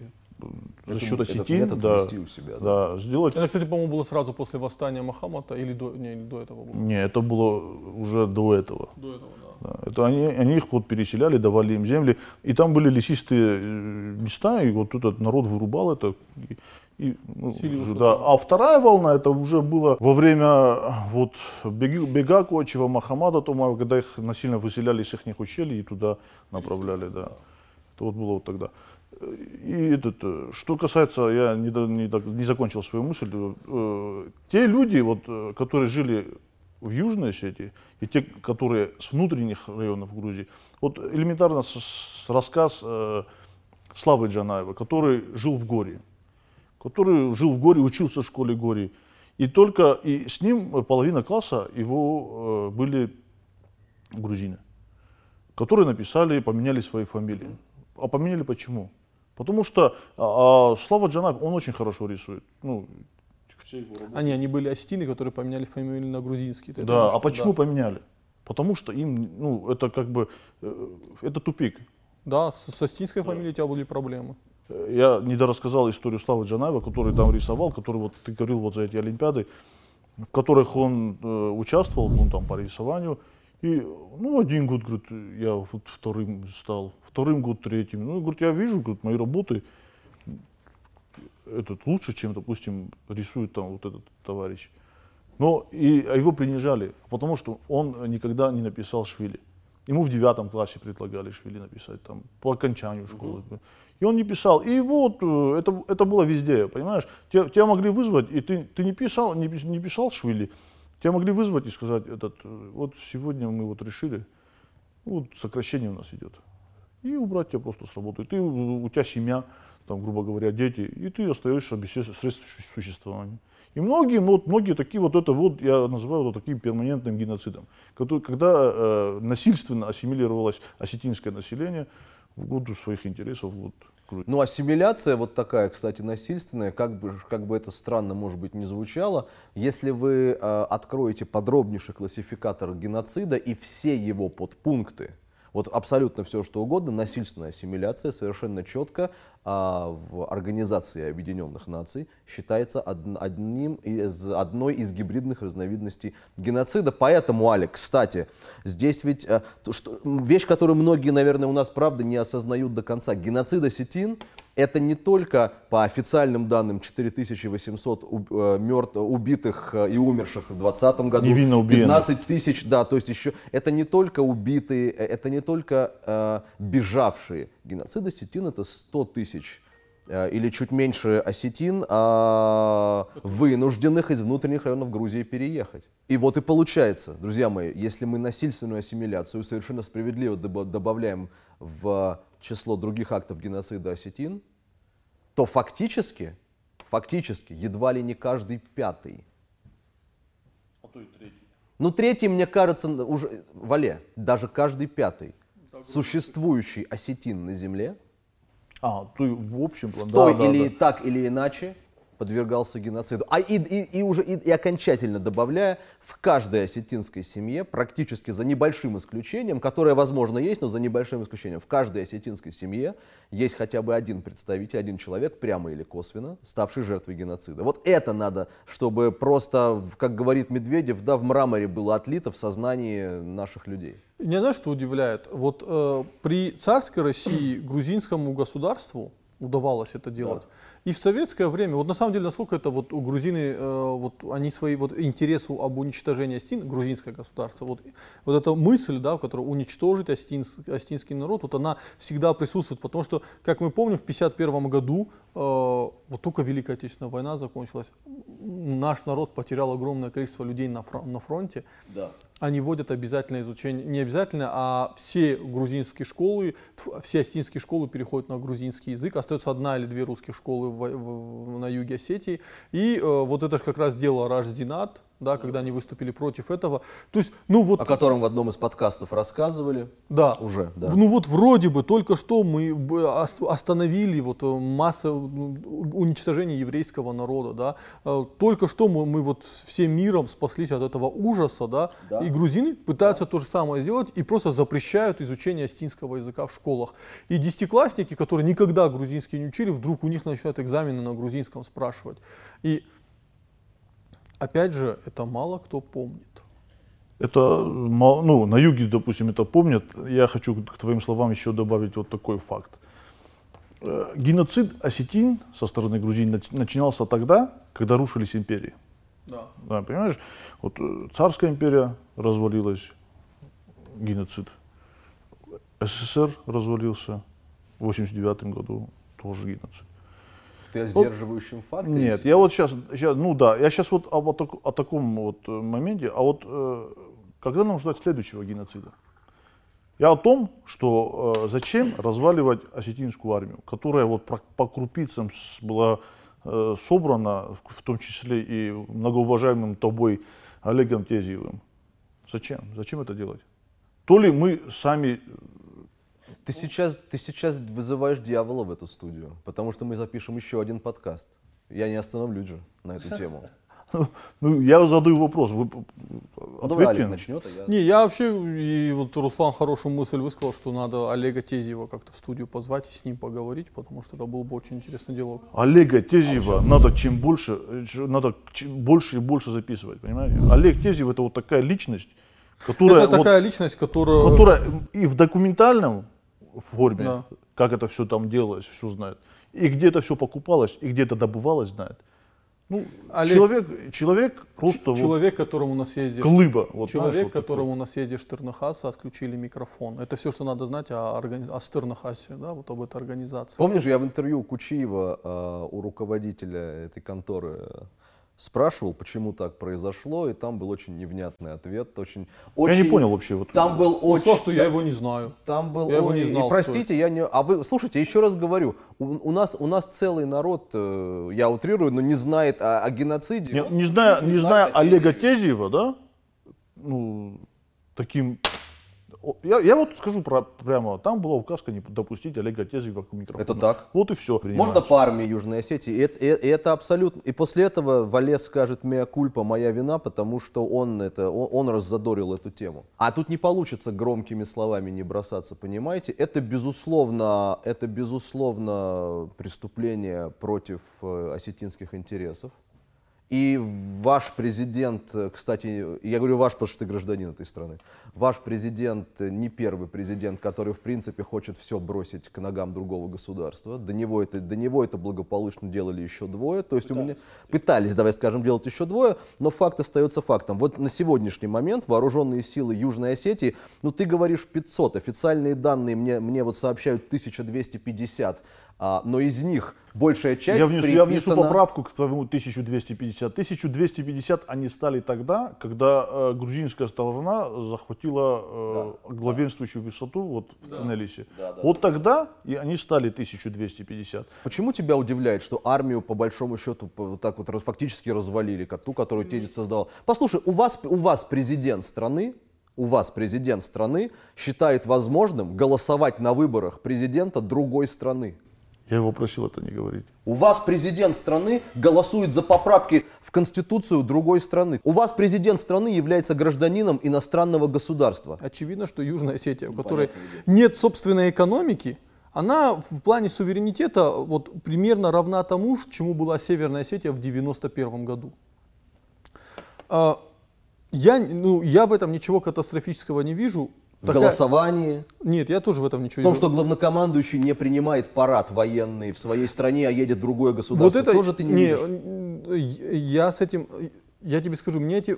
B: за
C: Этот-
B: счет
C: этот
B: осетин
C: метод
B: да,
C: у себя, да.
B: да, сделать
A: Это, кстати, по-моему, было сразу после восстания Махамата или до, не, или до этого было?
B: Не, это было уже до этого.
A: До этого, да.
B: Да, Это они, они их вот переселяли, давали им земли. И там были лесистые э, места, и вот этот народ вырубал это. И, и, ну,
A: Селился
B: да. А вторая волна, это уже было во время вот, бега Кочева, Махамада Томаева, когда их насильно выселяли из их ущелий и туда направляли. Да. Это вот было вот тогда. И этот, э, что касается, я не, не, не закончил свою мысль, э, те люди, вот, э, которые жили в Южной Осетии, и те, которые с внутренних районов Грузии, вот элементарно с- с- рассказ э, Славы Джанаева, который жил в Горе, который жил в Горе, учился в школе Гори, и только и с ним половина класса его э, были грузины, которые написали, поменяли свои фамилии. А поменяли почему? Потому что а, а, Слава Джанаев, он очень хорошо рисует. Ну, все его работы.
A: Они, они были осетины, которые поменяли фамилию на грузинский.
B: Да,
A: в
B: а почему
A: Да.
B: поменяли? Потому что им, ну, это как бы, э, это тупик.
A: Да, с, с осетинской фамилией у тебя были проблемы.
B: Я недорассказал историю Славы Джанаева, который там рисовал, который, вот ты говорил, вот за эти Олимпиады, в которых он э, участвовал, ну, там, по рисованию. И, ну, один год, говорит, я вот вторым стал, вторым год третьим. Ну, говорит, я вижу, говорит, мои работы этот лучше, чем, допустим, рисует там вот этот товарищ. Но и а его принижали, потому что он никогда не написал Швили. Ему в девятом классе предлагали Швили написать, там, по окончанию школы. И он не писал. И вот э, это, это было везде, понимаешь? Тебя, тебя могли вызвать, и ты, ты не писал, не, не писал Швили, тебя могли вызвать и сказать, этот, э, вот сегодня мы вот решили, вот сокращение у нас идет. И убрать тебя просто с работы. Ты, у тебя семья, там, грубо говоря, дети, и ты остаешься без средств су- существования. И многие, вот, многие такие вот это вот, я называю вот таким перманентным геноцидом, который, когда э, насильственно ассимилировалось осетинское население в году своих интересов. Вот.
C: Ну, ассимиляция вот такая, кстати, насильственная, как бы, как бы это странно, может быть, не звучало, если вы э, откроете подробнейший классификатор геноцида и все его подпункты, вот абсолютно все, что угодно, насильственная ассимиляция совершенно четко а, в Организации Объединенных Наций считается од- одним из, одной из гибридных разновидностей геноцида. Поэтому, Алек, кстати, здесь ведь э, то, что, вещь, которую многие, наверное, у нас правда не осознают до конца. Геноцид осетин это не только по официальным данным 4800 уб- э, мертв- убитых э, и умерших в 2020 году,
B: Невинно убиенных.
C: 15 тысяч, да, то есть еще это не только убитые, это не только э, бежавшие. Геноцид осетин это 100 тысяч э, или чуть меньше осетин, а, вынужденных из внутренних районов Грузии переехать. И вот и получается, друзья мои, если мы насильственную ассимиляцию совершенно справедливо доба- добавляем в число других актов геноцида осетин, то фактически, фактически едва ли не каждый пятый. Ну, третий, мне кажется, уже, Вале, даже каждый пятый существующий осетин на земле,
B: А, и в общем плане.
C: той
B: да, да,
C: или
B: да.
C: так или иначе подвергался геноциду. А и, и, и уже и, и окончательно добавляя, в каждой осетинской семье, практически за небольшим исключением, которое, возможно, есть, но за небольшим исключением, в каждой осетинской семье есть хотя бы один представитель, один человек, прямо или косвенно, ставший жертвой геноцида. Вот это надо, чтобы просто, как говорит Медведев, да, в мраморе было отлито в сознании наших людей.
A: Меня знаешь, что удивляет? Вот э, при царской России грузинскому государству удавалось это делать. И в советское время, вот на самом деле, насколько это вот у грузины, э, вот они свои вот интересу об уничтожении Остин, грузинское государство, вот, вот эта мысль, да, которая уничтожить остинс, остинский народ, вот она всегда присутствует, потому что, как мы помним, в 1951 году, э, вот только Великая Отечественная война закончилась, наш народ потерял огромное количество людей на, на фронте,
C: Да.
A: Они вводят обязательное изучение, не обязательно, а все грузинские школы, все осетинские школы переходят на грузинский язык, остается одна или две русские школы в- в- на юге Осетии. И э, вот это же как раз дело Рашдинат, да, когда они выступили против этого. То есть, ну вот,
C: О котором в одном из подкастов рассказывали.
A: да,
C: Уже, да.
A: ну вот вроде бы только что мы остановили вот э, массовое уничтожение еврейского народа, да, Э, только что мы, мы вот всем миром спаслись от этого ужаса, да,
C: Да.
A: и грузины пытаются то же самое сделать и просто запрещают изучение астинского языка в школах. И десятиклассники, которые никогда грузинский не учили, вдруг у них начинают экзамены на грузинском спрашивать. И опять же, это мало кто помнит.
B: Это, ну, на юге, допустим, это помнят. Я хочу к твоим словам еще добавить вот такой факт. Э, Геноцид осетин со стороны грузин нач- начинался тогда, когда рушились империи.
A: Да.
B: Да, понимаешь, вот э, царская империя развалилась, геноцид. СССР развалился в 89 году, тоже геноцид.
C: Ты о сдерживающем факторе?
B: Нет, я вот сейчас, ну да, я сейчас вот о, так- о таком вот э, моменте, а вот э, когда нам ждать следующего геноцида? Я о том, что э, зачем разваливать осетинскую армию, которая вот про- по крупицам с- была э, собрана, в, в том числе и многоуважаемым тобой Олегом Тезиевым. Зачем? Зачем это делать? То ли мы сами
C: Ты сейчас, ты сейчас вызываешь дьявола в эту студию, потому что мы запишем еще один подкаст. Я не остановлюсь же на эту тему.
B: Ну, я задаю вопрос, вы
C: Ну, давай
B: ответьте.
C: Олег начнет, а я...
A: Не, я вообще, и вот Руслан хорошую мысль высказал, что надо Олега Тезьева как-то в студию позвать и с ним поговорить, потому что это был бы очень интересный диалог.
B: Олега Тезева надо чем больше, э, надо чем больше и больше записывать, понимаете? Олег Тезев это вот такая личность, которая,
A: это
B: вот-
A: такая личность, которая...
B: которая и в документальном форме,
A: Да.
B: как это все там делалось, все знает, и где это все покупалось, и где это добывалось, знает. Ну,
A: Олег-
B: человек, человек просто вот
A: Человек, которому на съезде...
B: глыба. Вот,
A: Человек,
B: знаешь, вот такой.
A: которому на съезде Штернахаса отключили микрофон. Это все, что надо знать о, органи- о Штернахасе, да, вот об этой организации.
C: Помнишь, я в интервью Кучиева э, у руководителя этой конторы э, спрашивал, почему так произошло, и там был очень невнятный ответ. Очень,
B: Я
C: очень...
B: не понял вообще. Вот,
C: Там был
A: Он
C: очень...
A: сказал, что я его не знаю.
C: Там был,
A: Я его не
C: и
A: знал, кто
C: простите, я не, а вы, слушайте, еще раз говорю, у, у нас, у нас целый народ, э, я утрирую, но не знает о, о геноциде.
B: Не, не зная, не
C: знает
B: зная Олега
C: Тезеве.
B: Тезева, да, ну, таким... Я, я вот скажу про, прямо, там была указка не допустить Олега Тезева к микрофону.
C: Это так?
B: Вот и все.
C: Можно по армии Южной Осетии. И это, и- и это абсолютно. И после этого Валес скажет «Меа кульпа, моя вина», потому что он, это, он, он раззадорил эту тему. А тут не получится громкими словами не бросаться, понимаете? Это безусловно, это безусловно преступление против э, осетинских интересов. И ваш президент, кстати, я говорю ваш, потому что ты гражданин этой страны, ваш президент не первый президент, который, в принципе, хочет все бросить к ногам другого государства. До него это, до него это благополучно делали еще двое. То есть у меня пытались, давай скажем, делать еще двое, но факт остается фактом. Вот на сегодняшний момент вооруженные силы Южной Осетии, ну ты говоришь 500, официальные данные мне, мне вот сообщают 1250, а, но из них большая часть
B: Я внесу, я внесу
C: приписана-
B: поправку к твоему 1250. 1250 они стали тогда, когда э, грузинская сторона захватила э, главенствующую высоту вот, в Ценелисе. вот тогда и они стали 1250.
C: Почему тебя удивляет, что армию по большому счету по- вот так вот фактически развалили, как ту, которую Тедис создал? Послушай, у вас, у вас президент страны, у вас президент страны считает возможным голосовать на выборах президента другой страны.
B: Я его просил это не говорить.
C: У вас президент страны голосует за поправки в Конституцию другой страны. У вас президент страны является гражданином иностранного государства.
A: Очевидно, что Южная Осетия, у которой нет собственной экономики, она в плане суверенитета вот примерно равна тому, чему была Северная Осетия в 91 году. А, Я, ну, я в этом ничего катастрофического не вижу.
C: В
A: Такая-
C: голосовании,
A: Нет, я тоже в этом
C: в
A: ничего
C: том,
A: не
C: что
A: вижу.
C: главнокомандующий не принимает парад военный в своей стране, а едет в другое
A: Вот
C: государство.
A: это
C: тоже ты не,
A: не,
C: видишь?
A: я с этим, я тебе скажу, мне эти,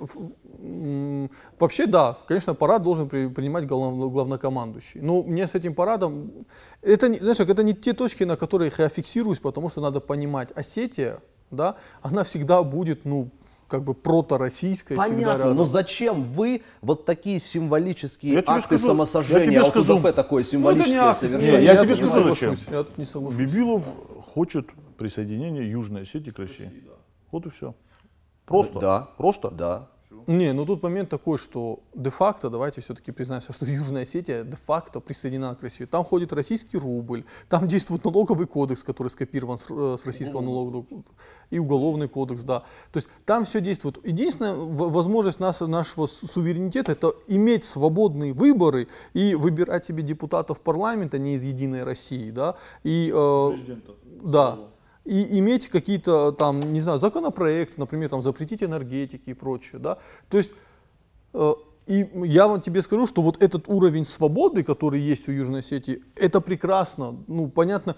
A: вообще да, конечно, парад должен при- принимать глав- главнокомандующий. Но мне с этим парадом, это, не- знаешь, это не те точки, на которых я фиксируюсь, потому что надо понимать, Осетия, да, она всегда будет, ну, как бы прото-российской. всегда
C: Понятно,
A: рядом.
C: но зачем вы вот такие символические
B: Я тебе
C: акты
B: скажу- я
C: самосожжения,
B: тебе
C: а у
B: скажу-
C: УДФ такое
A: Ну, это не
C: символическое
A: акт,
C: совершение?
B: Не, я
A: тут
B: тебе
A: не
B: скажу,
A: соглашусь,
B: зачем.
A: Я тут не соглашусь.
B: Бибилов хочет присоединения Южной Осетии к России. Вот и все. Просто.
C: Да.
B: Просто.
C: Да.
A: Не, ну тут момент такой, что де-факто, давайте все-таки признаемся, что Южная Осетия де-факто присоединена к России. Там ходит российский рубль, там действует налоговый кодекс, который скопирован с, э, с российского налогового, и уголовный кодекс, да. То есть там все действует. Единственная возможность нас, нашего су- суверенитета это иметь свободные выборы и выбирать себе депутатов парламента не из Единой России, да, и э, да. И иметь какие-то там, не знаю, законопроекты, например, там запретить энергетики и прочее, да. То есть, э, и я вам тебе скажу, что вот этот уровень свободы, который есть у Южной Осетии, это прекрасно. Ну, понятно,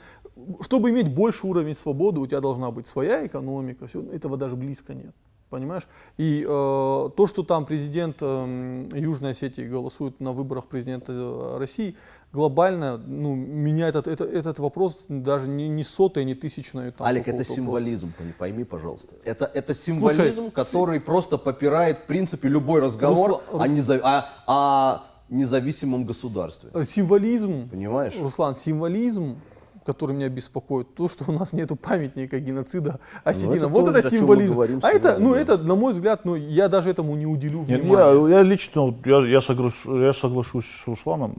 A: чтобы иметь больше уровень свободы, у тебя должна быть своя экономика, всё, этого даже близко нет. Понимаешь? И э, то, что там президент э, Южной Осетии голосует на выборах президента э, России, глобально ну, меня этот, это- этот вопрос даже не, не сотая, не тысячная. Там,
C: Алик, это символизм, пойми, пойми, пожалуйста. Это, это символизм, который просто попирает, в принципе, любой разговор
A: Русла-
C: о,
A: Рус-
C: неза- о- о независимом государстве.
A: Символизм,
C: Понимаешь?
A: Руслан, символизм, который меня беспокоит, то, что у нас нету памятника геноцида осетинам.
C: это
A: вот
C: тоже,
A: это символизм. А это,
C: сегодня,
A: ну,
C: да.
A: это, на мой взгляд, ну, я даже этому не уделю
B: Нет,
A: внимания.
B: я, я лично, я, я, соглаш- я соглашусь с Русланом.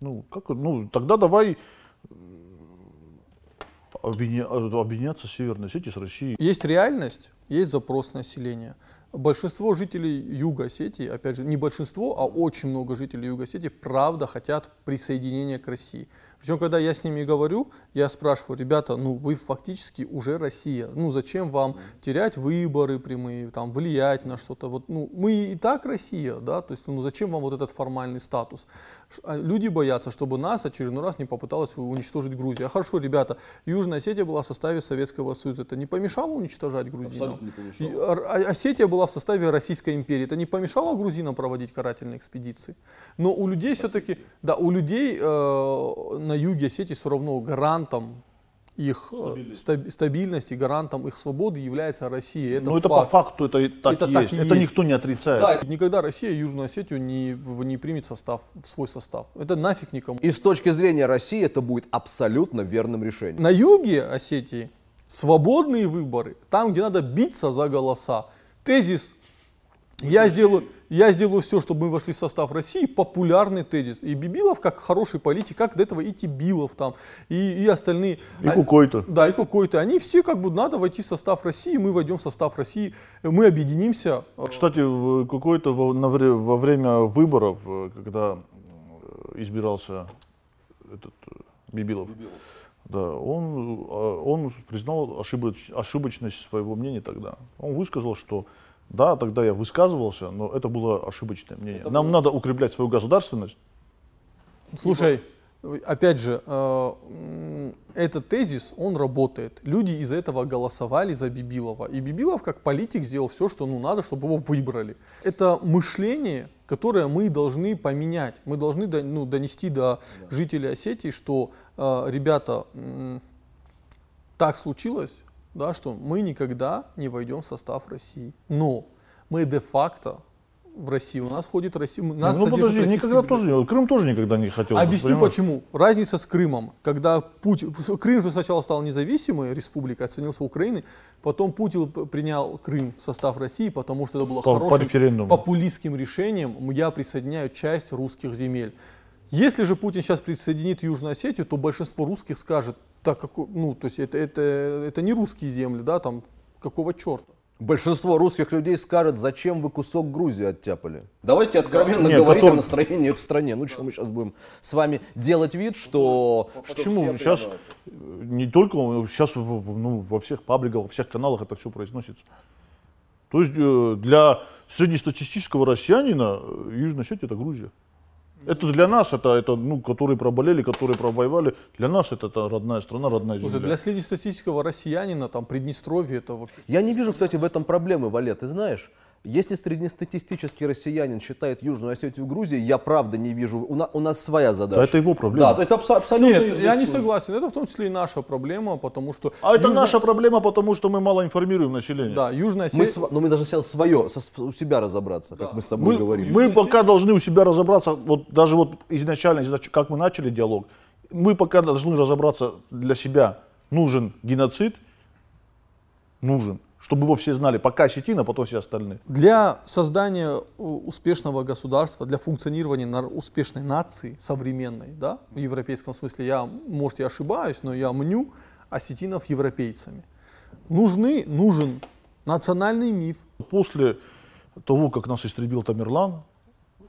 B: Ну, как, ну, тогда давай объединя- объединяться Северной Осетией, с Россией.
A: Есть реальность, есть запрос населения. Большинство жителей Юга Осетии, опять же, не большинство, а очень много жителей Юга Осетии, правда хотят присоединения к России. Причем, когда я с ними говорю, я спрашиваю, ребята, ну вы фактически уже Россия, ну зачем вам терять выборы прямые, там, влиять на что-то, вот, ну мы и так Россия, да, то есть, ну зачем вам вот этот формальный статус? А Люди боятся, чтобы нас очередной раз не попыталась уничтожить Грузия. А хорошо, ребята, Южная Осетия была в составе Советского Союза, это не помешало уничтожать грузинам?
C: Абсолютно не помешало.
A: И Ор- А- Осетия была в составе Российской империи. Это не помешало грузинам проводить карательные экспедиции. Но у людей все-таки, да, у людей э, на юге Осетии все равно гарантом их э, стаб- стабильности, гарантом их свободы является Россия. Это
B: ну, это
A: факт.
B: по факту, это так
A: Это
B: есть.
A: так
B: это
A: есть.
B: никто не отрицает.
C: Да,
A: Никогда Россия Южную Осетию не, не примет в состав, в свой состав. Это нафиг никому.
C: И с точки зрения России это будет абсолютно верным решением.
A: На юге Осетии свободные выборы, там, где надо биться за голоса. Тезис «я сделаю, я сделаю все, чтобы мы вошли в состав России» популярный тезис. И Бибилов, как хороший политик, как до этого и Тибилов там, и, и остальные.
B: И
A: А-
B: Кукой-то.
A: Да, и какой-то. Они все как бы надо войти в состав России, мы войдем в состав России, мы объединимся.
B: Кстати, в какой-то во, во время выборов, э, когда э, избирался этот э, Бибилов, да, он, он признал ошибоч- ошибочность своего мнения тогда. Он высказал, что да, тогда я высказывался, но это было ошибочное мнение. Нам надо укреплять свою государственность.
A: Слушай, опять же, э, этот тезис, он работает. Люди из-за этого голосовали за Бибилова. И Бибилов, как политик, сделал все, что ну, надо, чтобы его выбрали. Это мышление, которое мы должны поменять. Мы должны до- ну, донести до жителей Осетии, что, э, ребята, так случилось, да, что мы никогда не войдем в состав России. Но мы де-факто в России, у нас ходит Россия, нас
B: ну подожди, никогда
A: бюджет.
B: тоже, Крым тоже никогда не хотел.
A: Объясню
B: понимаешь?
A: почему. Разница с Крымом. Когда Путин, Крым же сначала стал независимой республикой, оценился Украиной, потом Путин принял Крым в состав России, потому что это было
B: По- по
A: хорошим
B: референдуму.
A: популистским решением. Я присоединяю часть русских земель. Если же Путин сейчас присоединит Южную Осетию, то большинство русских скажет, так какой, ну, то есть это, это, это не русские земли, да, там, какого черта?
C: Большинство русских людей скажет, зачем вы кусок Грузии оттяпали. Давайте откровенно
B: Нет,
C: говорить
B: потом-
C: о настроениях в стране. Ну что мы сейчас будем с вами делать вид, что...
B: Почему? Сейчас не только, сейчас ну, во всех пабликах, во всех каналах это все произносится. То есть э, для среднестатистического россиянина э, Южная Осетия это Грузия. Это для нас, это, это ну, которые проболели, которые провоевали, для нас это, это родная страна, родная земля.
A: Слушай, для среднестатистического россиянина там Приднестровье это вообще
C: Я не вижу, кстати, в этом проблемы, Валет. Ты знаешь, если среднестатистический россиянин считает Южную Осетию Грузией, я правда не вижу. У, на- у нас своя задача.
B: Да это его проблема.
C: Да, то есть абсо- абсолютно...
A: Нет, я не согласен. Это в том числе и наша проблема, потому что...
B: А это
A: Южно-
B: наша проблема, потому что мы мало информируем население.
A: Да, Южная
C: Мы,
A: Осетия...
C: св- но мы должны сейчас свое, со- у себя разобраться, как мы с тобой
B: Мы,
C: говорили.
B: мы пока должны у себя разобраться, вот даже вот изначально, изнач- как мы начали диалог, мы пока должны разобраться для себя, нужен геноцид, нужен. Чтобы его все знали, пока осетин, а потом все остальные.
A: Для создания э, успешного государства, для функционирования успешной нации, современной, да, в европейском смысле, я, может, я ошибаюсь, но я мню осетинов европейцами. Нужны, нужен национальный миф.
B: После того, как нас истребил Тамерлан,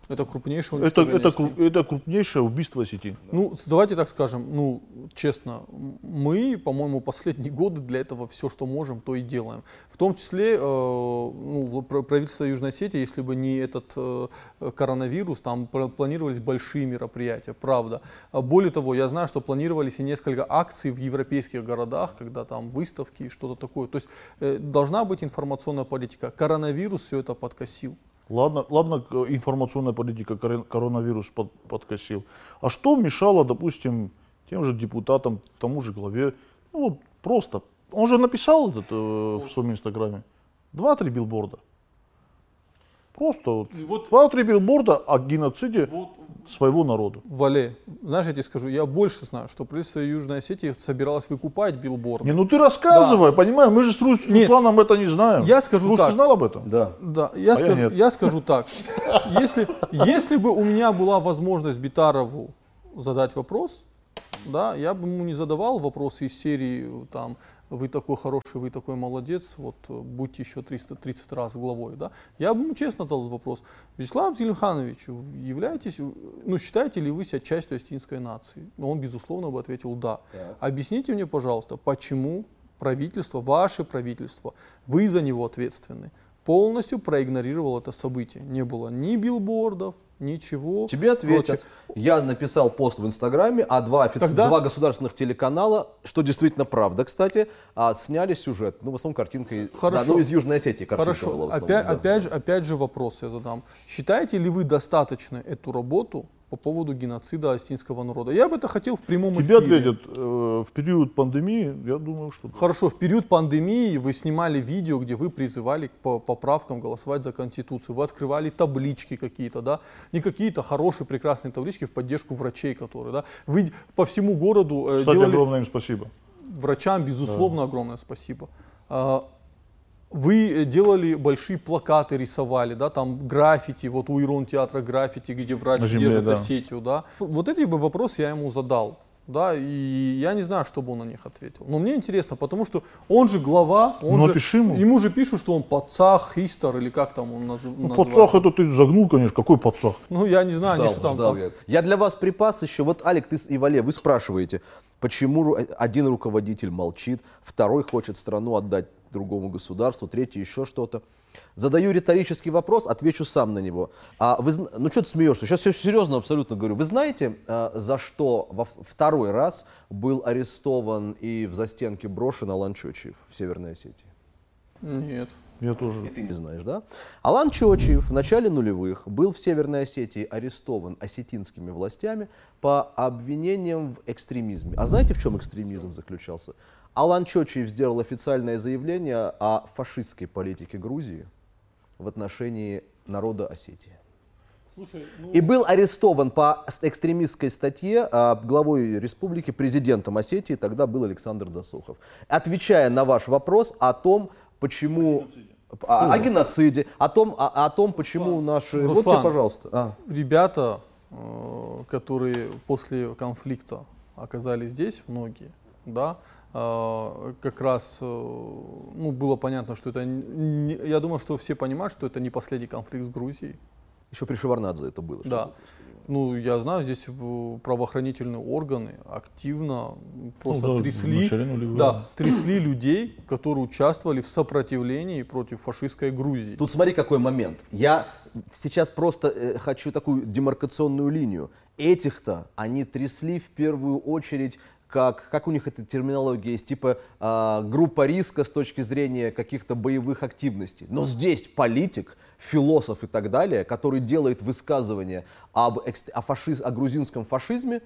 A: Это крупнейшее
B: это, это, кру- это крупнейшее убийство осетин.
A: Ну, давайте так скажем, ну, честно, мы, по-моему, последние годы для этого все, что можем, то и делаем. В том числе, э, ну, правительство Южной Осетии, если бы не этот э, коронавирус, там пла- планировались большие мероприятия, правда. А Более того, я знаю, что планировались и несколько акций в европейских городах, когда там выставки и что-то такое. То есть э, должна быть информационная политика. Коронавирус все это подкосил.
B: Ладно, ладно, информационная политика корон- коронавирус под- подкосил. А что мешало, допустим, тем же депутатам, тому же главе, ну вот просто, он же написал этот э, в своем инстаграме, два-три билборда. Просто вот, два-три билборда о геноциде своего народа.
A: Вале, знаешь, я тебе скажу, я больше знаю, что правительство Южной Осетии собиралось выкупать билборды.
B: Не, ну ты рассказывай, понимаю, мы же с Рус-
A: Нет.
B: Русланом это не знаем.
A: Я скажу
B: Рус,
A: так.
B: ты знал об этом?
C: Да.
A: Да, я,
B: А я
A: скажу,
B: нет.
A: я скажу так. Если, если бы у меня была возможность Битарову задать вопрос, да, я бы ему не задавал вопросы из серии там вы такой хороший, вы такой молодец, вот будьте еще 330 раз главой, да. Я бы ему честно задал вопрос. Вячеслав Зелимханович, вы являетесь, ну, считаете ли вы себя частью осетинской нации? Он, безусловно, бы ответил да. Объясните мне, пожалуйста, почему правительство, ваше правительство, вы за него ответственны, полностью проигнорировал это событие. Не было ни билбордов, ничего.
C: Тебе ответят.
A: прочее.
C: Я написал пост в Инстаграме, а два, офици-
A: Тогда-
C: два государственных телеканала, что действительно правда, кстати, а, сняли сюжет. Ну, в основном картинка,
A: Хорошо.
C: да, ну, из Южной Осетии картинка
A: Хорошо,
C: была в основном,
A: опять,
C: да.
A: опять, же, опять же вопрос я задам. Считаете ли вы достаточно эту работу по поводу геноцида осетинского народа? Я бы это хотел в прямом
B: Тебе
A: эфире.
B: ответят, э, в период пандемии, я думаю, что...
A: Хорошо, в период пандемии вы снимали видео, где вы призывали к по- поправкам голосовать за Конституцию. Вы открывали таблички какие-то, да? Не какие-то хорошие, прекрасные таблички в поддержку врачей, которые, да? Вы по всему городу э,
B: Кстати,
A: делали...
B: огромное им спасибо.
A: Врачам, безусловно, огромное спасибо. А, Вы э, делали большие плакаты, рисовали, да, там граффити, вот у Ирон театра граффити, где врач
B: земле,
A: держит
B: да.
A: Осетию, да. Вот эти бы вопросы я ему задал, да, и я не знаю, что бы он на них ответил. Но мне интересно, потому что он же глава, он
B: Ну,
A: же,
B: ему.
A: ему же пишут, что он пацах, хистор или как там он назыв-
B: Ну,
A: называется.
B: подсах это ты загнул, конечно, какой подсах?
A: Ну, я не знаю, они
C: Ждал,
A: что там,
C: ждал,
A: там-
C: говорит. Я для вас припас еще. Вот, Алик, ты и Вале, вы спрашиваете, почему ру- один руководитель молчит, второй хочет страну отдать другому государству, третий еще что-то. Задаю риторический вопрос, отвечу сам на него. А вы, ну что ты смеешься? Сейчас все серьезно абсолютно говорю. Вы знаете, а, за что во второй раз был арестован и в застенке брошен Алан Чочиев в Северной Осетии?
A: Нет.
B: Я тоже.
C: Ты не знаешь, да? Алан Чочиев в начале нулевых был в Северной Осетии арестован осетинскими властями по обвинениям в экстремизме. А знаете, в чем экстремизм заключался? Алан Чочиев сделал официальное заявление о фашистской политике Грузии в отношении народа Осетии.
A: Слушай, ну,
C: И был арестован по экстремистской статье а, главой республики, президентом Осетии, тогда был Александр Засухов. Отвечая на ваш вопрос о том, почему... О, о геноциде, о том, о, о том, почему наши... Вот тебе,
A: Руслан.
C: пожалуйста. А.
A: ребята, э, которые после конфликта оказались здесь, многие, да, как раз, э, ну, было понятно, что это, не- я думаю, что все понимают, что это не последний конфликт с Грузией,
C: Еще при Шеварнадзе это было.
A: да. Ну, я знаю, здесь э, правоохранительные органы активно просто
B: Ну да,
A: трясли, да. трясли людей, которые участвовали в сопротивлении против фашистской Грузии.
C: Тут смотри, какой момент. Я сейчас просто э, хочу такую демаркационную линию. Этих-то они трясли в первую очередь как, как у них эта терминология есть, типа а, группа риска с точки зрения каких-то боевых активностей. Но здесь политик, философ и так далее, который делает высказывания об, о, фашиз- о грузинском фашизме,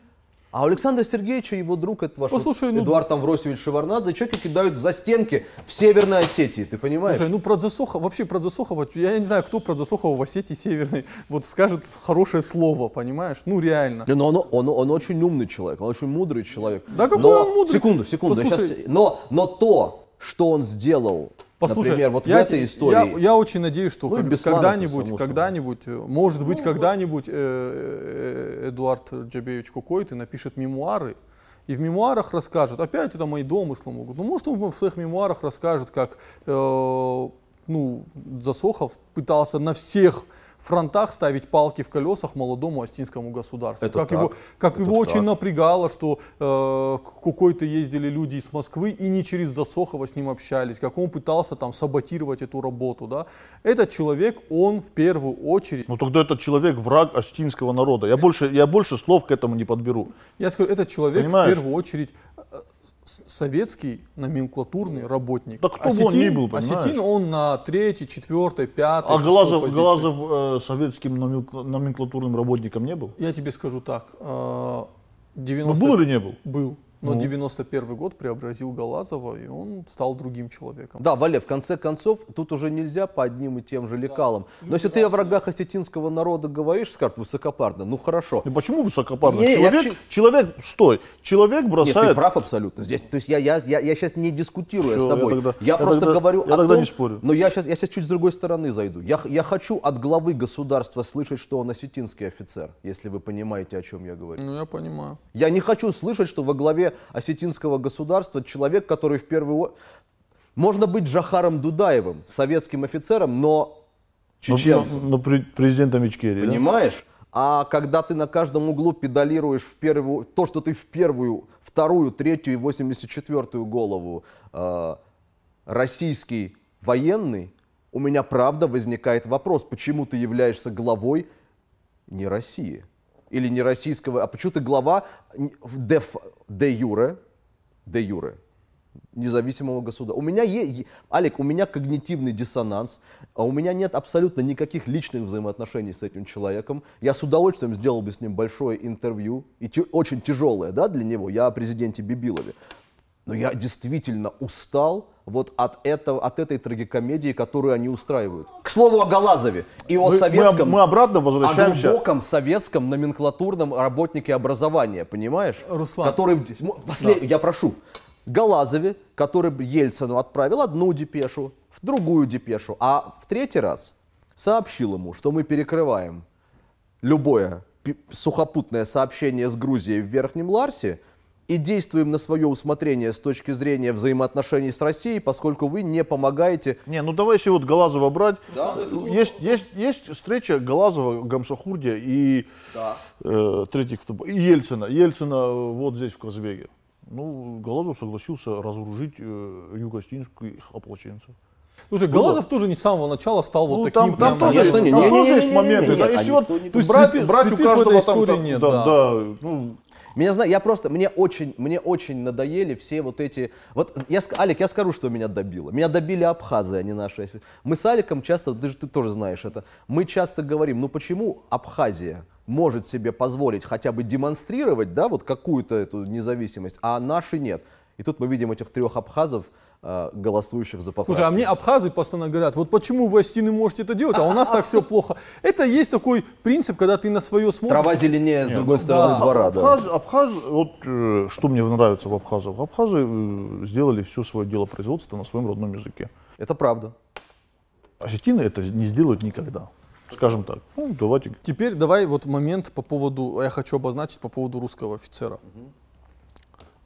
C: а у Александра Сергеевича его друг, это ваш
A: Послушай,
C: вот
A: ну-
C: Эдуард Амвросевич Шеварнадзе, человека кидают в застенки в Северной Осетии, ты понимаешь?
A: Слушай, ну про Засохова, вообще про Засохова, я не знаю, кто про Засохова в Осетии Северной вот скажет хорошее слово, понимаешь? Ну реально.
C: Но он, он, он очень умный человек, он очень мудрый человек.
A: Да какой
C: но,
A: он мудрый?
C: Секунду, секунду.
A: Послушай.
C: щас- но, но то, что он сделал
A: Послушай,
C: Например, вот в
A: я,
C: этой
A: те-
C: истории.
A: Я, я очень надеюсь, что
C: Ну
A: как- когда-нибудь, когда-нибудь, э, может быть, когда-нибудь э, э, Эдуард Джабеевич Кукойты напишет мемуары, и в мемуарах расскажет, опять это мои домыслы могут, ну может он в своих мемуарах расскажет, как э, ну, Засохов пытался на всех фронтах ставить палки в колесах молодому астинскому государству.
C: Это
A: как
C: так.
A: его, как
C: Это
A: его очень
C: так.
A: напрягало, что э, к Кукойто ездили люди из Москвы и не через Засохова с ним общались, как он пытался там саботировать эту работу. Да? Этот человек, он в первую очередь,
B: Ну тогда этот человек враг астинского народа. Я больше, я больше слов к этому не подберу.
A: я скажу, этот человек
B: Понимаешь?
A: в первую очередь э, советский номенклатурный работник.
B: Да кто бы он ни был, понимаешь?
A: Осетин он на третьей, четвертой, пятой,
B: А Глазов,
A: позиции.
B: Глазов э, советским номенкла- номенклатурным работником не был?
A: Я тебе скажу так. э,
B: Ну
A: 90...
B: был или не был?
A: Был. Но
B: Ну.
A: 91 год преобразил Галазова, и он стал другим человеком.
C: Да, Вале, в конце концов, тут уже нельзя по одним и тем же лекалам. Но если ты о врагах осетинского народа говоришь, скажут высокопарно, ну хорошо.
B: И почему высокопарно?
C: Не, я
B: человек,
C: к
B: человек, стой, человек
C: Нет,
B: бросает...
C: ты прав абсолютно. Здесь, то есть я, я, я, я сейчас не дискутирую
B: Всё,
C: с тобой.
B: я тогда-
C: я
B: я
C: просто
B: тогда-
C: говорю
B: я
C: о
B: тогда
C: том,
B: не спорю.
C: но я сейчас, я сейчас чуть с другой стороны зайду. Я, я хочу от главы государства слышать, что он осетинский офицер, если вы понимаете, о чем я говорю.
A: Ну, я понимаю.
C: Я не хочу слышать, что во главе осетинского государства человек, который в первую очередь... Можно быть Джахаром Дудаевым, советским офицером, но
B: Ну,
C: чеченцем.
B: ну, ну, пре- президентом Ичкерии, да?
C: Понимаешь? А когда ты на каждом углу педалируешь в первую, то, что ты в первую, вторую, третью и 84-ю голову э, российский военный, у меня правда возникает вопрос, почему ты являешься главой не России? Или не российского, а почему ты глава де, де юре, де юре, независимого государства. У меня есть, Алик, у меня когнитивный диссонанс, а у меня нет абсолютно никаких личных взаимоотношений с этим человеком. Я с удовольствием сделал бы с ним большое интервью, и очень тяжелое, да, для него. Я о президенте Бибилове. Но я действительно устал вот от, этого, от этой трагикомедии, которую они устраивают. К слову о Галазове и о
B: Мы, мы
C: советском...
B: мы обратно
C: о
B: возвращаемся.
C: глубоком советском номенклатурном работнике образования, понимаешь?
A: Руслан.
C: Который, послед- я прошу, Галазове, который Ельцину отправил одну депешу, в другую депешу, а в третий раз сообщил ему, что мы перекрываем любое сухопутное сообщение с Грузией в Верхнем Ларсе и действуем на свое усмотрение с точки зрения взаимоотношений с Россией, поскольку вы не помогаете
B: Не, ну давай если вот Галазова брать. есть, есть, есть встреча Галазова, Гамсахурдия и э, третий кто и Ельцина. Ельцина э, вот здесь в Казбеге. Ну, Галазов согласился разоружить э, юго-остинских ополченцев.
A: Слушай, Галазов тоже не с самого начала стал вот
B: Ну,
A: таким
B: там, там
A: прямо-
B: тоже, там
C: не- не-
B: тоже
C: не-
B: есть моменты.
C: не-
B: да,
C: не-
B: если вот
C: не-
A: То есть
B: брать,
A: святых-
B: брать у
A: святых в
B: каждого
A: этой
B: там,
A: истории
B: там,
A: нет,
B: да,
A: да.
B: да, ну,
C: Меня зна- я просто, мне очень, мне очень надоели все вот эти, вот, я, Алик, я скажу, что меня добило. Меня добили абхазы, а не наши. Мы с Аликом часто, ты, же- ты тоже знаешь это, мы часто говорим, ну почему Абхазия может себе позволить хотя бы демонстрировать, да, вот какую-то эту независимость, а наши нет. И тут мы видим этих трех абхазов, голосующих за поправку.
A: Слушай, а мне абхазы постоянно говорят, вот почему вы, Остины, можете это делать, а у нас так все плохо. Это есть такой принцип, когда ты на свое смотришь.
C: Трава зеленее с другой стороны
A: да.
C: двора, да.
B: Абхаз, Абхаз, вот э, что мне нравится в Абхазах. Абхазы э, сделали все свое дело производства на своем родном языке.
C: Это правда.
B: Осетины это не сделают никогда. Скажем так. Ну, давайте.
A: Теперь давай вот момент по поводу, я хочу обозначить по поводу русского офицера. Э,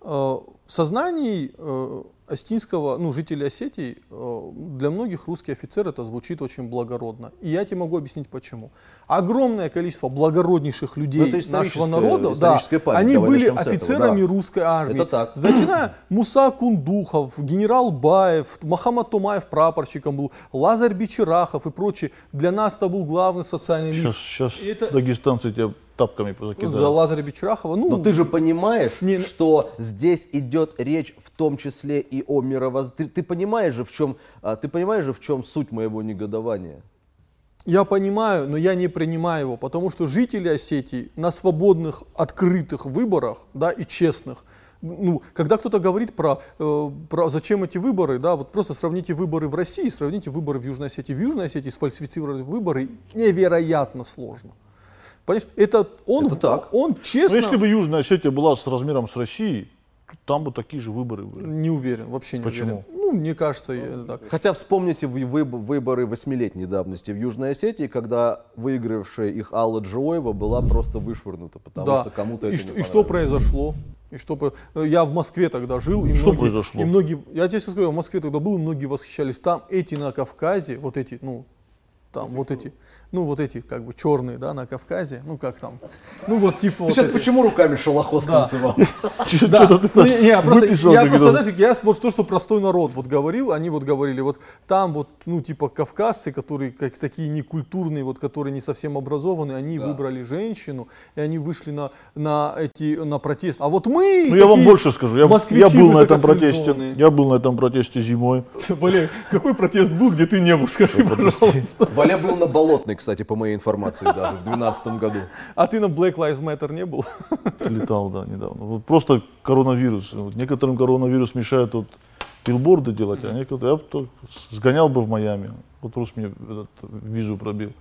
A: В сознании э, остинского, ну, жителей Осетии, э, для многих русский офицер это звучит очень благородно. И я тебе могу объяснить почему. Огромное количество благороднейших людей
C: Ну,
A: нашего народа, да,
C: память,
A: они были
C: с этого,
A: офицерами
C: да.
A: русской армии.
C: Это так.
A: Начиная Муса Кундухов, генерал Баев, Махамад Тумаев прапорщиком был, Лазарь Бичерахов и прочие. Для нас это был главный социальный лидер.
B: Сейчас, сейчас
A: Это-
B: дагестанцы тебя тапками
A: Ну,
B: закидают.
A: За Лазаря Бичерахова, ну,
C: Но ты же понимаешь,
A: Не, ну-
C: что здесь идет речь в том числе и о мировоззрении. Ты, ты понимаешь же, в чем, а, ты понимаешь же, в чем суть моего негодования?
A: я понимаю, но я не принимаю его, потому что жители Осетии на свободных, открытых выборах, да, и честных, ну, когда кто-то говорит про, э, про зачем эти выборы, да, вот просто сравните выборы в России, сравните выборы в Южной Осетии. В Южной Осетии сфальсифицировать выборы невероятно сложно. Понимаешь, это он,
C: Это так.
A: он
B: Ну,
A: честно...
B: если бы Южная Осетия была с размером с Россией, там бы такие же выборы были.
A: Не уверен, вообще не
B: Почему?
A: уверен. Ну, мне кажется, я так.
C: Хотя вспомните вы- выб- выборы восьмилетней давности в Южной Осетии, когда выигравшая их Алла Джоева была просто вышвырнута, потому
A: да.
C: что кому-то
A: и,
C: это
A: что,
C: не
A: и что произошло? И что я в Москве тогда жил, и
B: Что
A: многие,
B: произошло?
A: и многие, я тебе сейчас скажу, я в Москве тогда был, и многие восхищались. Там эти на Кавказе, вот эти, ну, там вот эти, ну вот эти как бы черные, да, на Кавказе, ну как там, ну вот типа
C: Ты
A: вот
C: сейчас
A: эти.
C: почему руками шалохоз
A: Да.
C: танцевал?
A: Да. Я просто, знаешь, я вот то, что простой народ вот говорил, они вот говорили, вот там вот, ну, типа кавказцы, которые как такие некультурные, вот, которые не совсем образованные, они выбрали женщину, и они вышли на, на эти, на протест. А вот мы
B: Ну я вам больше скажу, я, был на этом протесте, я был на этом протесте зимой.
A: Валерий, какой протест был, где ты не был, скажи, пожалуйста.
C: Валя был на Болотной, кстати, по моей информации даже, в 2012 году.
A: А ты на Black Lives Matter не был?
B: Летал, да, недавно. Вот просто коронавирус. Вот некоторым коронавирус мешает вот билборды делать, а некоторые... Я бы то сгонял бы в Майами. Вот Рус мне этот визу пробил.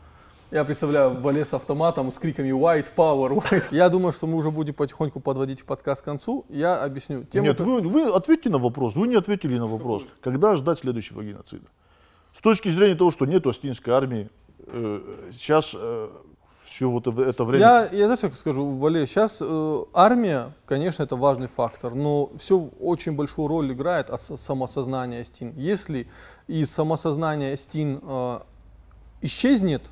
A: Я представляю Вале с автоматом с криками White Power, White. Я думаю, что мы уже будем потихоньку подводить подкаст к концу. Я объясню. Тему,
B: Нет, вы, вы ответьте на вопрос. Вы не ответили на вопрос. Когда ждать следующего геноцида? С точки зрения того, что нет Остинской армии, сейчас все вот это- время...
A: Я, я знаешь, как скажу, Вале, сейчас армия, конечно, это важный фактор, но все очень большую роль играет от самосознания Стин. Если из самосознания Стин э, исчезнет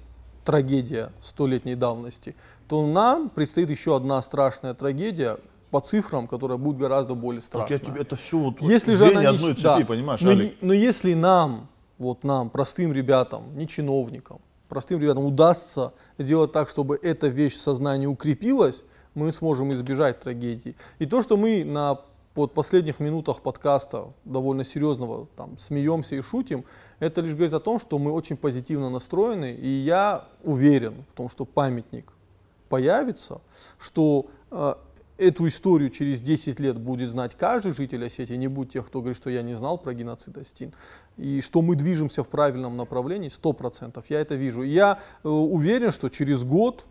A: трагедия столетней давности, то нам предстоит еще одна страшная трагедия по цифрам, которая будет гораздо более
B: Так
A: страшная.
B: я тебе это все вот,
A: Если же она не
B: одной
A: щ-
B: цепи,
A: да.
B: понимаешь,
A: но,
B: Алик?
A: но если нам, вот нам, простым ребятам, не чиновникам, простым ребятам удастся сделать так, чтобы эта вещь в сознании укрепилась, мы сможем избежать трагедии. И то, что мы на под последних минутах подкаста довольно серьезного там смеемся и шутим, это лишь говорит о том, что мы очень позитивно настроены, и я уверен в том, что памятник появится, что э, эту историю через 10 лет будет знать каждый житель Осетии, не будет тех, кто говорит, что я не знал про геноцид Остин, и что мы движемся в правильном направлении, 100%, я это вижу. Я э, уверен, что через год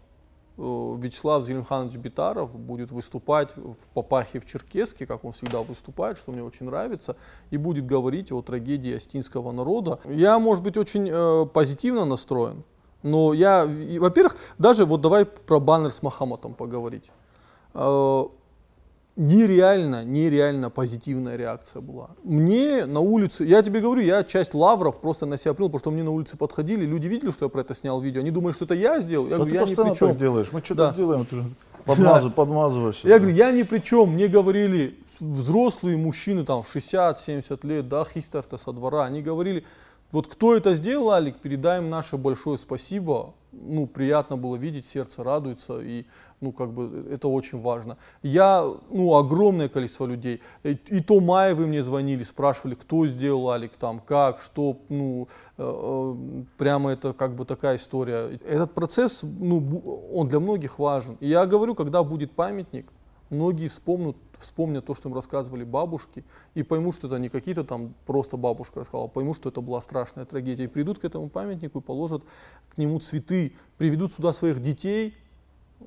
A: э, Вячеслав Зелимханович Битаров будет выступать в Папахе в Черкеске, как он всегда выступает, что мне очень нравится, и будет говорить о трагедии астинского народа. Я, может быть, очень э, позитивно настроен, но я, во-первых, даже вот давай про баннер с Махаматом поговорить. Э, нереально, нереально позитивная реакция была. Мне на улице, я тебе говорю, я часть лавров просто на себя принял, потому что мне на улице подходили, люди видели, что я про это снял видео, они думали, что это я сделал. Я
B: Да
A: говорю,
B: ты
A: я ни при чем.
B: делаешь. Мы что-то
A: Да.
B: делаем, ты подмазы- подмазываешься.
A: Я говорю, я ни при чем. Мне говорили взрослые мужчины там в 60-70 лет, да, хистер-то со двора, они говорили, вот кто это сделал, Алик, передай им наше большое спасибо. Ну, приятно было видеть, сердце радуется, и, ну, как бы, это очень важно. Я, ну, огромное количество людей, и, и то Маевы мне звонили, спрашивали, кто сделал Алик там, как, что, ну, э, э, прямо это как бы такая история. Этот процесс, ну, он для многих важен. И я говорю, когда будет памятник, многие вспомнят, вспомнят то, что им рассказывали бабушки, и поймут, что это не какие-то там просто бабушка рассказала, а поймут, что это была страшная трагедия. И придут к этому памятнику и положат к нему цветы, приведут сюда своих детей,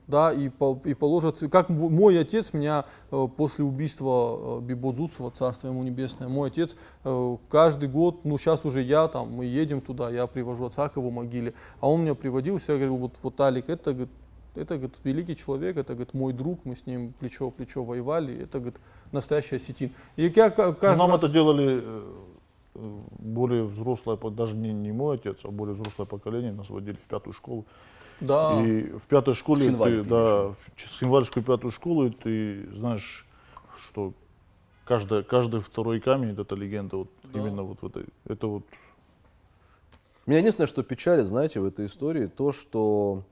A: да, и, по- и положат, как мой отец меня э, после убийства э, Бибодзуцева, царство ему небесное, мой отец э, каждый год, ну сейчас уже я там, мы едем туда, я привожу отца к его могиле, а он меня приводил, всегда говорил, вот, вот Алик, это, говорит, это говорит, великий человек, это говорит, мой друг, мы с ним плечо в плечо воевали, это говорит, настоящий осетин. И я ка- каждый
B: Нам
A: раз-
B: это делали более взрослое, даже не, не мой отец, а более взрослое поколение, нас водили в пятую школу.
A: Да.
B: И в пятой школе,
C: Схинваль
B: ты,
C: ты
B: да, в Схинвальскую пятую школу, и ты знаешь, что каждая, каждый второй камень это легенда. Вот именно вот в этой. Это вот
C: Меня единственное, что печалит, знаете, в этой истории, то, что...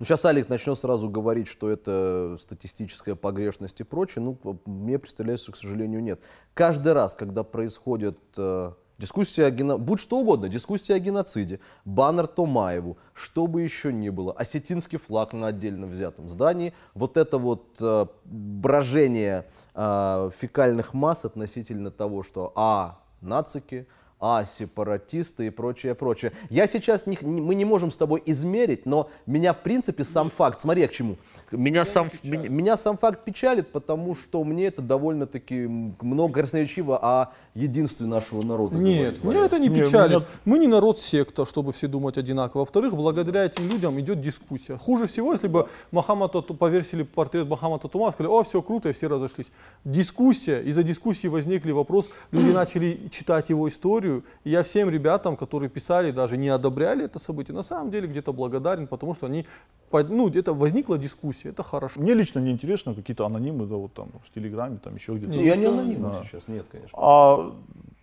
C: Ну, сейчас Алик начнет сразу говорить, что это статистическая погрешность и прочее. Ну, мне представляется, что, к сожалению, нет. Каждый раз, когда происходит э, дискуссия о гено... будь что угодно, дискуссия о геноциде, баннер Томаеву, что бы еще ни было, осетинский флаг на отдельно взятом здании, вот это вот э, брожение э, фекальных масс относительно того, что а, нацики, а, сепаратисты и прочее, прочее. Я сейчас, не, не- мы не можем с тобой измерить, но меня, в принципе, сам факт, смотри, я к чему. Меня сам, меня, меня сам факт печалит, потому что мне это довольно-таки много красноречиво о единстве нашего народа.
A: Нет,
C: говорит,
A: меня это не печалит.
B: меня-
A: Мы не народ секта, чтобы все думать одинаково. Во-вторых, благодаря этим людям идет дискуссия. Хуже всего, если бы Мохаммад Тату- повесили портрет Мохаммада Тума, сказали, о, все круто, и все разошлись. Дискуссия, из-за дискуссии возникли вопрос, люди начали читать его историю, и я всем ребятам, которые писали, даже не одобряли это событие, на самом деле где-то благодарен, потому что они, ну, где-то возникла дискуссия, это хорошо.
B: Мне лично не интересно какие-то анонимы, да, вот там в Телеграме, там еще где-то.
C: Я не
A: никто-
C: анонимный
B: Да.
C: сейчас, нет, конечно.
B: А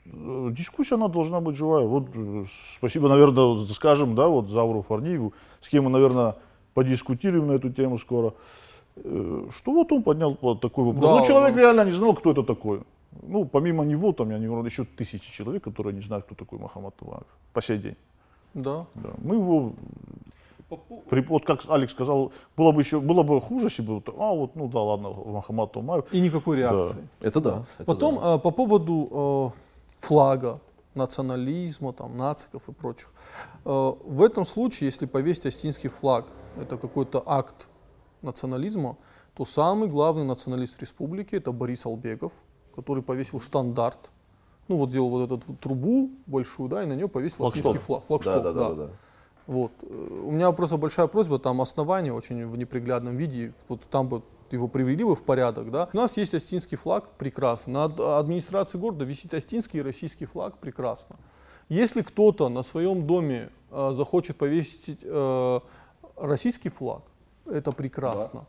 B: э, дискуссия, она должна быть живая. Вот э, спасибо, наверное, скажем, да, вот Завру Фарниеву, с кем мы, наверное, подискутируем на эту тему скоро. Э, Что вот он поднял вот такой вопрос.
A: Да,
B: ну, человек
A: да.
B: реально не знал, кто это такой. Ну, помимо него, там, я не говорю, еще тысячи человек, которые не знают, кто такой Мохаммад Тумаев по сей день.
A: Да.
B: Да. Мы его, при- вот как Алекс сказал, было бы еще, было бы хуже, если бы, вот, а вот, ну да, ладно, Мохаммад Тумаев.
A: И никакой реакции.
C: Это да. это
A: Потом
C: да.
A: э, по поводу э, флага, национализма, там, нациков и прочих. Э, в этом случае, если повесить астинский флаг, это какой-то акт национализма, то самый главный националист республики это Борис Албегов, который повесил штандарт. Ну вот сделал вот эту трубу большую, да, и на нее повесил
B: Флагшток.
A: астинский флаг. флагшток,
C: да, да, да, да, да.
A: вот. У меня просто большая просьба, там основание очень в неприглядном виде, вот там бы его привели бы в порядок, да. У нас есть Остинский флаг, прекрасно. Над администрацией города висит Остинский и российский флаг, прекрасно. Если кто-то на своем доме э, захочет повесить э, российский флаг, это прекрасно. Да.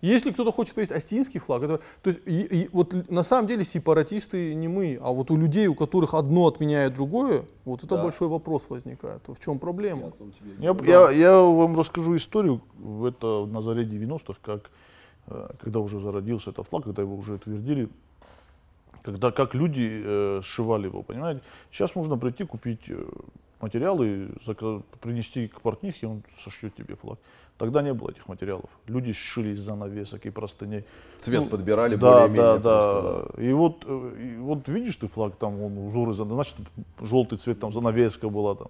A: Если кто-то хочет повесить остинский флаг, это, то есть и- и вот на самом деле сепаратисты не мы, а вот у людей, у которых одно отменяет другое, вот это
C: Да.
A: большой вопрос возникает. В чем проблема?
B: Я, я, я вам расскажу историю, в это на заре 90-х, как, э, когда уже зародился этот флаг, когда его уже утвердили, когда как люди э, сшивали его, понимаете? Сейчас можно прийти, купить э, материалы, принести к портнихе, он сошьет тебе флаг. Тогда не было этих материалов. Люди сшили из занавесок и простыней.
C: Цвет
B: Ну,
C: подбирали
B: Да,
C: более-менее
B: да,
C: просто,
B: да. И вот, э, и вот видишь ты флаг, там он узоры, значит, желтый цвет, там занавеска была там.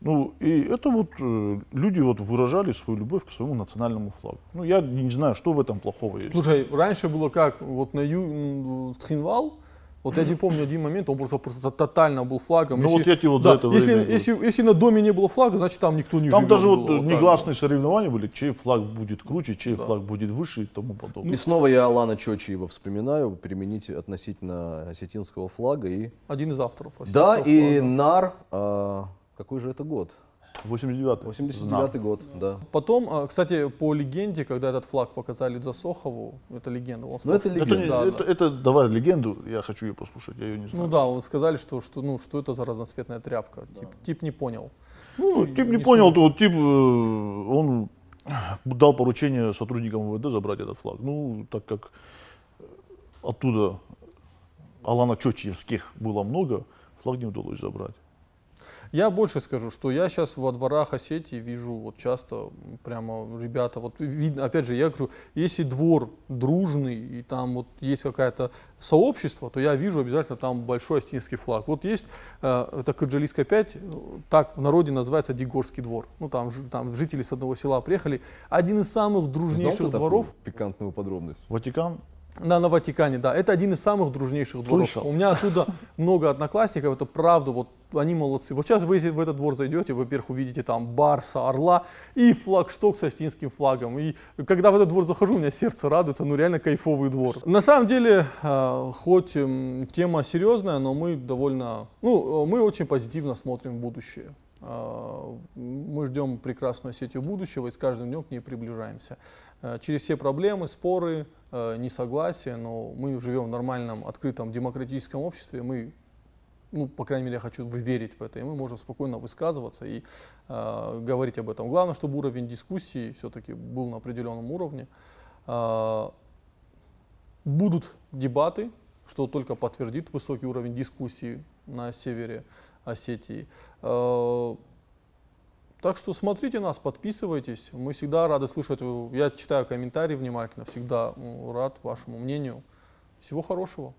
B: Ну, и это вот э, люди вот выражали свою любовь к своему национальному флагу. Ну, я не знаю, что в этом плохого есть.
A: Слушай, раньше было как, вот на ю, м, Цхинвал, вот я не помню один момент, он просто, просто тотально был флагом.
B: Ну, вот эти вот за
A: да,
B: это
A: если,
B: время-
A: если, если на доме не было флага, значит там никто не
B: Там
A: живет
B: даже вот,
A: так
B: негласные соревнования были, чей флаг будет круче, чей флаг будет выше и тому подобное.
C: И снова я Алана Чочиева вспоминаю, применить относительно осетинского флага. И...
A: Один из авторов.
C: Да, и
A: флага.
C: НАР, а, какой же это год?
B: 89-й.
C: 89-й год, да.
A: Потом, а, кстати, по легенде, когда этот флаг показали Засохову, это легенда. он
C: Ну, это
A: сказал,
B: Это,
A: да,
B: это,
A: да.
B: это давай легенду, я хочу ее послушать, я ее не знаю.
A: Ну да, он сказали, что, что, ну, что это за разноцветная тряпка. Тип, тип не понял.
B: Ну,
A: и
B: тип не
A: не
B: понял, то тип, э, он дал поручение сотрудникам МВД забрать этот флаг. Ну, так как оттуда Алана Чочиевских было много, флаг не удалось забрать.
A: Я больше скажу, что я сейчас во дворах Осетии вижу вот часто прямо ребята, вот видно, опять же, я говорю, если двор дружный и там вот есть какое-то сообщество, то я вижу обязательно там большой остинский флаг. Вот есть, э, это Кырджалийская 5, э, так в народе называется Дигорский двор. Ну там, там жители с одного села приехали. Один из самых
C: Знал
A: дружнейших
C: ты
A: дворов,
C: такую пикантную подробность?
B: Ватикан,
A: на, на Ватикане, да. Это один из самых дружнейших дворов.
B: Слышал.
A: У меня оттуда много одноклассников, это правда, вот они молодцы. Вот сейчас вы в этот двор зайдете, во-первых, увидите там Барса, Орла и флагшток с остинским флагом. И когда в этот двор захожу, у меня сердце радуется, ну реально кайфовый двор. На самом деле, э, хоть тема серьезная, но мы довольно, ну, мы очень позитивно смотрим в будущее. Э, Мы ждем прекрасную Осетию будущего и с каждым днем к ней приближаемся. Э, Через все проблемы, споры, несогласия, но мы живем в нормальном, открытом, демократическом обществе. Мы, ну, по крайней мере, я хочу верить в это, и мы можем спокойно высказываться и э, говорить об этом. Главное, чтобы уровень дискуссии все-таки был на определенном уровне. Э, Будут дебаты, что только подтвердит высокий уровень дискуссии на севере Осетии. Э, Так что смотрите нас, подписывайтесь. Мы всегда рады слышать. Я читаю комментарии внимательно, всегда ну, рад вашему мнению. Всего хорошего.